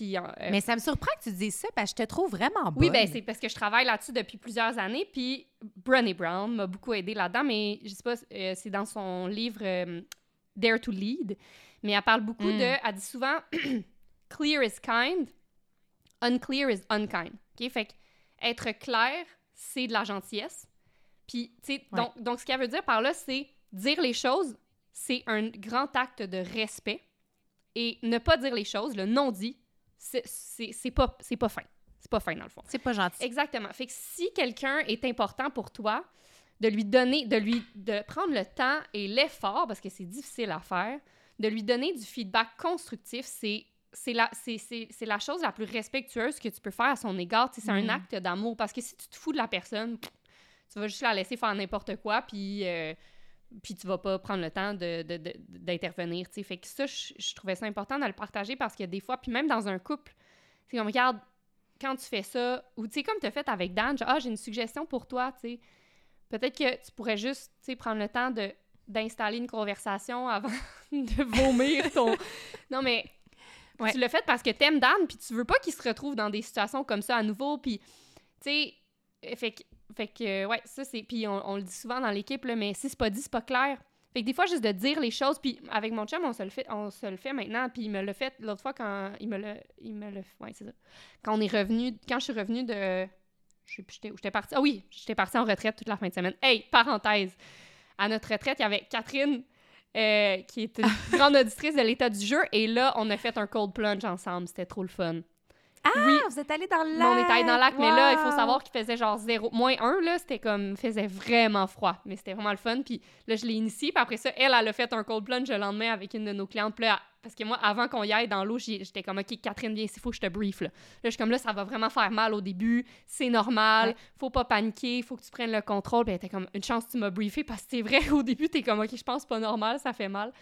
euh, mais ça me surprend que tu dises ça parce que je te trouve vraiment bonne. Oui, ben c'est parce que je travaille là-dessus depuis plusieurs années. Puis Brené Brown m'a beaucoup aidé là-dedans, mais je sais pas, euh, c'est dans son livre euh, Dare to Lead. Mais elle parle beaucoup de. Hmm. Elle dit souvent Clear is kind, unclear is unkind. OK? Fait que être clair, c'est de la gentillesse. Puis, tu sais, donc, donc ce qu'elle veut dire par là, c'est dire les choses, c'est un grand acte de respect. Et ne pas dire les choses, le non-dit, c'est pas, pas fin. C'est pas fin, dans le fond. C'est pas gentil. Exactement. Fait que si quelqu'un est important pour toi, de lui donner, de lui, de prendre le temps et l'effort, parce que c'est difficile à faire, de lui donner du feedback constructif, c'est c'est la, c'est la chose la plus respectueuse que tu peux faire à son égard. C'est un mm-hmm. acte d'amour. Parce que si tu te fous de la personne, tu vas juste la laisser faire n'importe quoi, puis euh, puis tu vas pas prendre le temps d'intervenir, de, de, Fait que ça, je, trouvais ça important de le partager parce que des fois, puis même dans un couple, comme, regarde, quand tu fais ça, ou tu sais, comme tu as fait avec Dan, ah, j'ai une suggestion pour toi, tu sais. Peut-être que tu pourrais juste, tu sais, prendre le temps de d'installer une conversation avant de vomir ton... non, mais tu l'as fait parce que t'aimes Dan, puis tu veux pas qu'il se retrouve dans des situations comme ça à nouveau, puis, tu sais, fait que fait que, ouais, ça, c'est. Puis on, le dit souvent dans l'équipe, mais si c'est pas dit, c'est pas clair. Fait que des fois, juste de dire les choses, puis avec mon chum, on se le fait, on se le fait maintenant, puis il me l'a fait l'autre fois quand il me l'a. Il me. Ouais, c'est ça. Quand on est revenu. Quand je suis revenue de. Je sais plus, j'étais partie. Ah oui, j'étais partie en retraite toute la fin de semaine. Hey, parenthèse. À notre retraite, il y avait Catherine, euh, qui est une grande auditrice de l'état du jeu, et là, on a fait un cold plunge ensemble. C'était trop le fun. Ah, oui. vous êtes allé dans le lac! on est allé dans le lac, mais là, il faut savoir qu'il faisait genre zéro, moins un, là, c'était comme, faisait vraiment froid, mais c'était vraiment le fun. Puis là, je l'ai initié, puis après ça, elle, elle a fait un cold plunge le lendemain avec une de nos clientes. Puis là, parce que moi, avant qu'on y aille dans l'eau, j'étais comme, OK, Catherine, viens, il faut que je te brief, là. Là, je suis comme, là, ça va vraiment faire mal au début, c'est normal, faut pas paniquer, faut que tu prennes le contrôle. Puis elle était comme, une chance, tu m'as briefé, parce que c'est vrai, au début, t'es comme, OK, je pense pas normal, ça fait mal.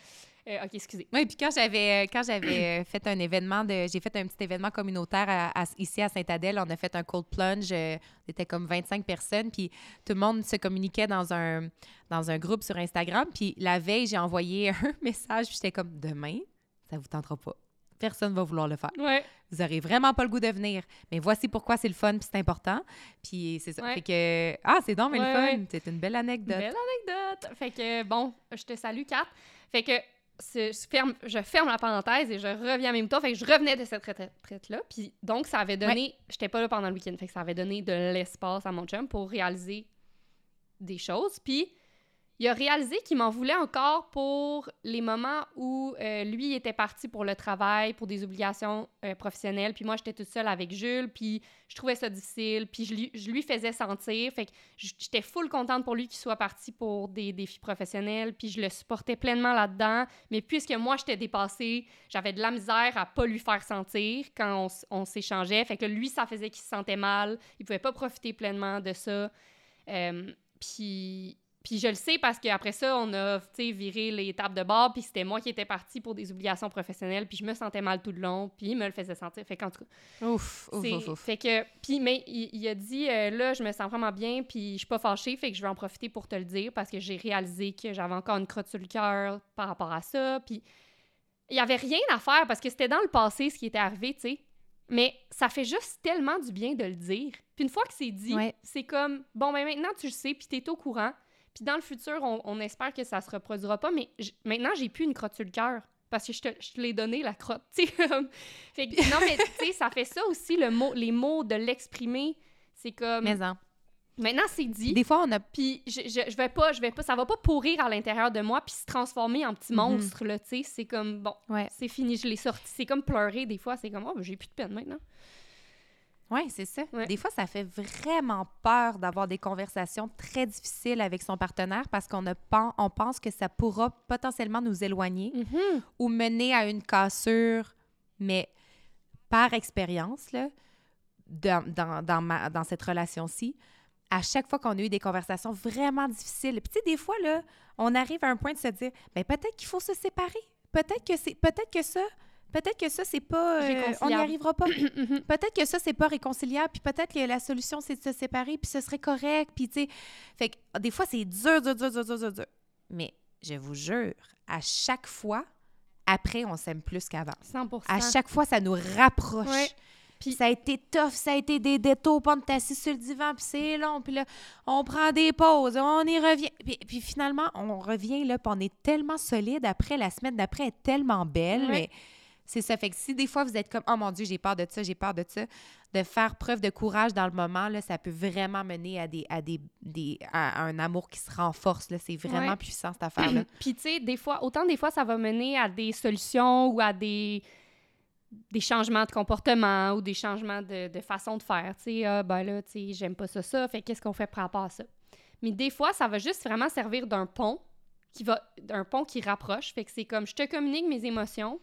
Euh, OK, excusez. Oui, puis quand j'avais euh, quand j'avais euh, fait un événement de j'ai fait un petit événement communautaire ici à Saint-Adèle, on a fait un cold plunge, c'était comme 25 personnes puis tout le monde se communiquait dans un dans un groupe sur Instagram, puis la veille, j'ai envoyé un message, puis j'étais comme demain, ça vous tentera pas. Personne va vouloir le faire. Ouais. Vous aurez vraiment pas le goût de venir. Mais voici pourquoi c'est le fun puis c'est important. Puis c'est ça. Fait que ah, c'est donc mais le fun, c'est une belle anecdote. Belle anecdote. Fait que bon, je te salue Kat. Fait que je ferme, je ferme la parenthèse et je reviens en même temps. Fait que je revenais de cette retraite-là. Puis donc, ça avait donné. J'étais pas là pendant le week-end. Fait que ça avait donné de l'espace à mon chum pour réaliser des choses. Puis il a réalisé qu'il m'en voulait encore pour les moments où euh, lui était parti pour le travail, pour des obligations euh, professionnelles, puis moi j'étais toute seule avec Jules, puis je trouvais ça difficile, puis je lui, faisais sentir, fait que j'étais full contente pour lui qu'il soit parti pour des défis professionnels, puis je le supportais pleinement là-dedans, mais puisque moi j'étais dépassée, j'avais de la misère à pas lui faire sentir quand on, s'échangeait, fait que lui ça faisait qu'il se sentait mal, il pouvait pas profiter pleinement de ça. Euh, puis puis je le sais parce qu'après ça, on a viré les tables de bord, puis c'était moi qui étais partie pour des obligations professionnelles, puis je me sentais mal tout le long, puis il me le faisait sentir. Fait qu'en tout cas. Ouf, ouf, ouf, Fait que. Puis, mais il, a dit, euh, là, je me sens vraiment bien, puis je suis pas fâchée, fait que je vais en profiter pour te le dire parce que j'ai réalisé que j'avais encore une crotte sur le cœur par rapport à ça. Puis il y avait rien à faire parce que c'était dans le passé ce qui était arrivé, tu sais. Mais ça fait juste tellement du bien de le dire. Puis une fois que c'est dit, c'est comme, bon, ben maintenant tu le sais, puis t'es au courant. Puis dans le futur, on, espère que ça se reproduira pas, mais maintenant, j'ai plus une crotte sur le cœur parce que je te, je l'ai donné, la crotte, tu sais. fait que, non, mais tu sais, ça fait ça aussi, le mot, les mots, de l'exprimer. C'est comme... Mais non. Maintenant, c'est dit. Des fois, on a... Puis je, je, vais pas, je vais pas... Ça va pas pourrir à l'intérieur de moi puis se transformer en petit mhm. monstre, là, tu sais. C'est comme, bon, ouais. c'est fini, je l'ai sorti. C'est comme pleurer, des fois. C'est comme, oh, ben, j'ai plus de peine maintenant. Oui, c'est ça. Des fois, ça fait vraiment peur d'avoir des conversations très difficiles avec son partenaire parce qu'on on pense que ça pourra potentiellement nous éloigner mm-hmm. ou mener à une cassure, mais par expérience, dans, dans, dans, ma, dans cette relation-ci, à chaque fois qu'on a eu des conversations vraiment difficiles, puis tu sais, des fois, là, on arrive à un point de se dire, ben peut-être qu'il faut se séparer. Peut-être que c'est peut-être que ça, peut-être que ça, c'est pas. Euh, on n'y arrivera pas. Mhm. peut-être que ça, c'est pas réconciliable. Puis peut-être que la solution, c'est de se séparer. Puis ce serait correct. Puis, tu sais. Fait que ah, des fois, c'est dur, dur, dur, dur, dur, dur, Mais je vous jure, à chaque fois, après, on s'aime plus qu'avant. 100 À chaque fois, ça nous rapproche. Puis ça a été tough, ça a été des détours, on est assis sur le divan, puis c'est long, puis là, on prend des pauses, on y revient. Puis, finalement, on revient, là, puis on est tellement solide après, la semaine d'après est tellement belle, mais c'est ça. Fait que si des fois vous êtes comme Oh mon Dieu, j'ai peur de ça, j'ai peur de ça, de faire preuve de courage dans le moment, là, ça peut vraiment mener à des à des, des à un amour qui se renforce. C'est vraiment puissant cette affaire-là. Puis tu sais, des fois, autant des fois, ça va mener à des solutions ou à des des changements de comportement ou des changements de, de façon de faire. Tu sais, ah, ben là, tu sais, j'aime pas ça, ça, fait qu'est-ce qu'on fait par rapport à ça? Mais des fois, ça va juste vraiment servir d'un pont qui va d'un pont qui rapproche. Fait que c'est comme je te communique mes émotions,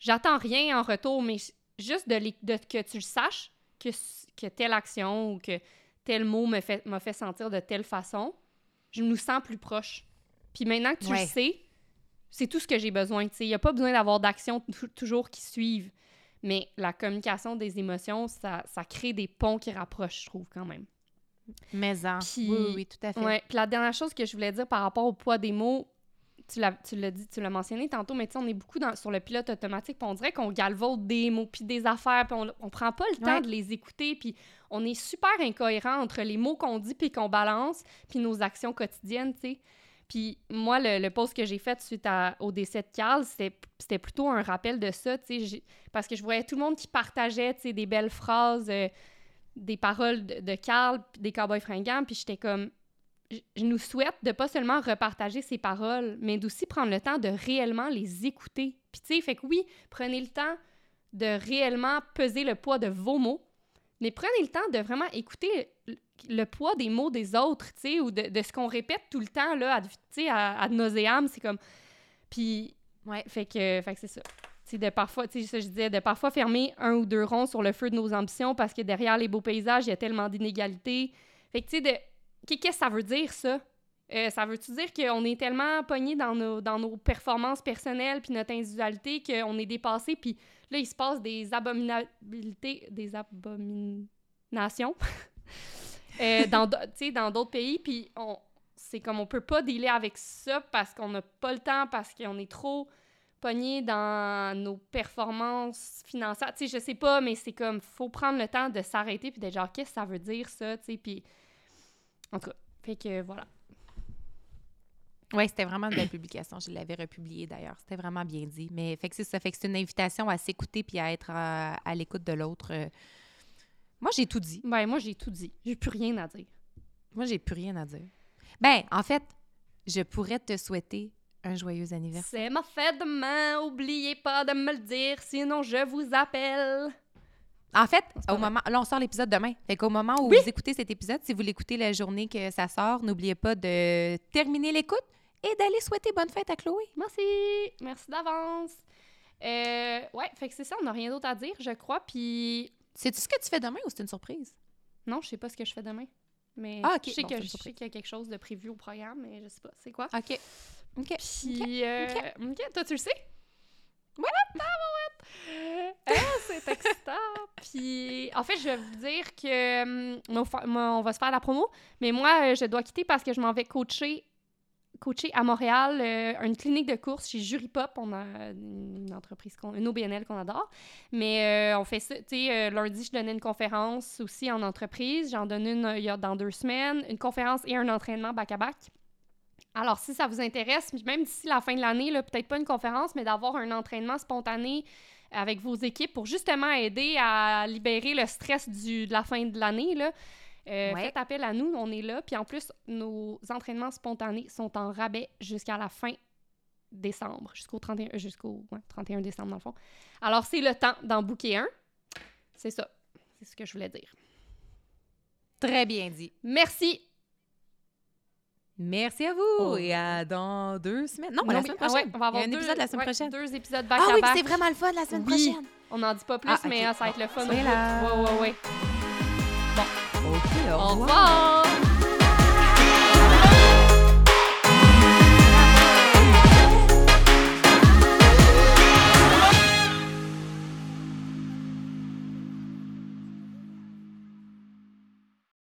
j'attends rien en retour, mais juste de, que tu le saches que, que telle action ou que tel mot m'a fait, fait sentir de telle façon, je nous sens plus proche. Puis maintenant que tu le sais, c'est tout ce que j'ai besoin. Il n'y a pas besoin d'avoir d'actions toujours qui suivent. Mais la communication des émotions, ça, ça crée des ponts qui rapprochent, je trouve, quand même. Mais en. oui, oui, tout à fait. Ouais. Puis la dernière chose que je voulais dire par rapport au poids des mots, tu l'as dit, tu l'as mentionné tantôt, mais tu sais, on est beaucoup dans, sur le pilote automatique, puis on dirait qu'on galvaude des mots, puis des affaires, puis on, on prend pas le temps de les écouter, puis on est super incohérent entre les mots qu'on dit, puis qu'on balance, puis nos actions quotidiennes, tu sais. Puis moi, le, post que j'ai fait suite au décès de Carl, c'était plutôt un rappel de ça, tu sais, parce que je voyais tout le monde qui partageait, tu sais, des belles phrases, euh, des paroles de, de Carl, des cowboys fringants, puis j'étais comme je nous souhaite de pas seulement repartager ces paroles, mais d'aussi prendre le temps de réellement les écouter. Puis tu sais, fait que oui, prenez le temps de réellement peser le poids de vos mots, mais prenez le temps de vraiment écouter le poids des mots des autres, tu sais, ou de, ce qu'on répète tout le temps, là, tu à, à nauséam, c'est comme... Puis, ouais, fait que, fait que c'est ça. sais, de parfois, tu sais, je disais, de parfois fermer un ou deux ronds sur le feu de nos ambitions parce que derrière les beaux paysages, il y a tellement d'inégalités. Fait que, tu sais, de Qu'est-ce que ça veut dire, ça? Euh, ça veut-tu dire qu'on est tellement pogné dans nos, dans nos performances personnelles puis notre individualité qu'on est dépassé, puis là, il se passe des abominabilités, des abominations euh, dans, d'autres pays, puis c'est comme on peut pas dealer avec ça parce qu'on n'a pas le temps, parce qu'on est trop pogné dans nos performances financières. Tu sais, je sais pas, mais c'est comme, faut prendre le temps de s'arrêter puis d'être genre, qu'est-ce que ça veut dire, ça, puis en tout cas, fait que voilà. Oui, c'était vraiment une belle publication. Je l'avais republiée d'ailleurs. C'était vraiment bien dit. Mais fait que ça. Fait que c'est une invitation à s'écouter puis à être à, l'écoute de l'autre. Moi, j'ai tout dit. Ben, moi, j'ai tout dit. J'ai plus rien à dire. Moi, j'ai plus rien à dire. Ben, en fait, je pourrais te souhaiter un joyeux anniversaire. C'est ma fête demain, oubliez pas de me le dire, sinon je vous appelle. En fait, au vrai. moment, là, on sort l'épisode demain. Fait qu'au moment où Oui. vous écoutez cet épisode, si vous l'écoutez la journée que ça sort, n'oubliez pas de terminer l'écoute et d'aller souhaiter bonne fête à Chloé. Merci, merci d'avance. Euh, ouais, fait que c'est ça, on n'a rien d'autre à dire, je crois, puis Sais-tu ce que tu fais demain ou c'est une surprise? non, je sais pas ce que je fais demain. Mais Ah, je sais bon, qu'il y a quelque chose de prévu au programme, mais je sais pas, c'est quoi? OK. OK. Puis, euh, ok. ok, toi, tu le sais? Ouais, ah, c'est excitant. Puis, en fait, je vais vous dire que hum, on va- se faire la promo, mais moi, euh, je dois quitter parce que je m'en vais coacher, coacher à Montréal euh, une clinique de course chez Jury Pop. On a une entreprise, qu'on- une OBNL qu'on adore. Mais euh, on fait ça, tu sais, euh, lundi, je donnais une conférence aussi en entreprise. J'en donne une euh, il y a dans deux semaines, une conférence et un entraînement back-à-back. Alors, si ça vous intéresse, même d'ici la fin de l'année, peut-être pas une conférence, mais d'avoir un entraînement spontané avec vos équipes pour justement aider à libérer le stress du, de la fin de l'année, là, euh, Ouais. faites appel à nous, on est là. Puis en plus, nos entraînements spontanés sont en rabais jusqu'à la fin décembre, jusqu'au 31, euh, jusqu'au ouais, 31 décembre dans le fond. Alors, c'est le temps d'en booker un. C'est ça. C'est ce que je voulais dire. Très bien dit. Merci. Merci à vous Oh. et à dans deux semaines. Non, la semaine ah ouais, prochaine. on va avoir un deux, épisode la semaine ouais, prochaine. Deux épisodes Ah back oui, à back. c'est vraiment le fun la semaine Oui. prochaine. On n'en dit pas plus, Ah, mais euh, ça va être le fun. au Soyez bout. là. Ouais, ouais, ouais. OK, Au revoir.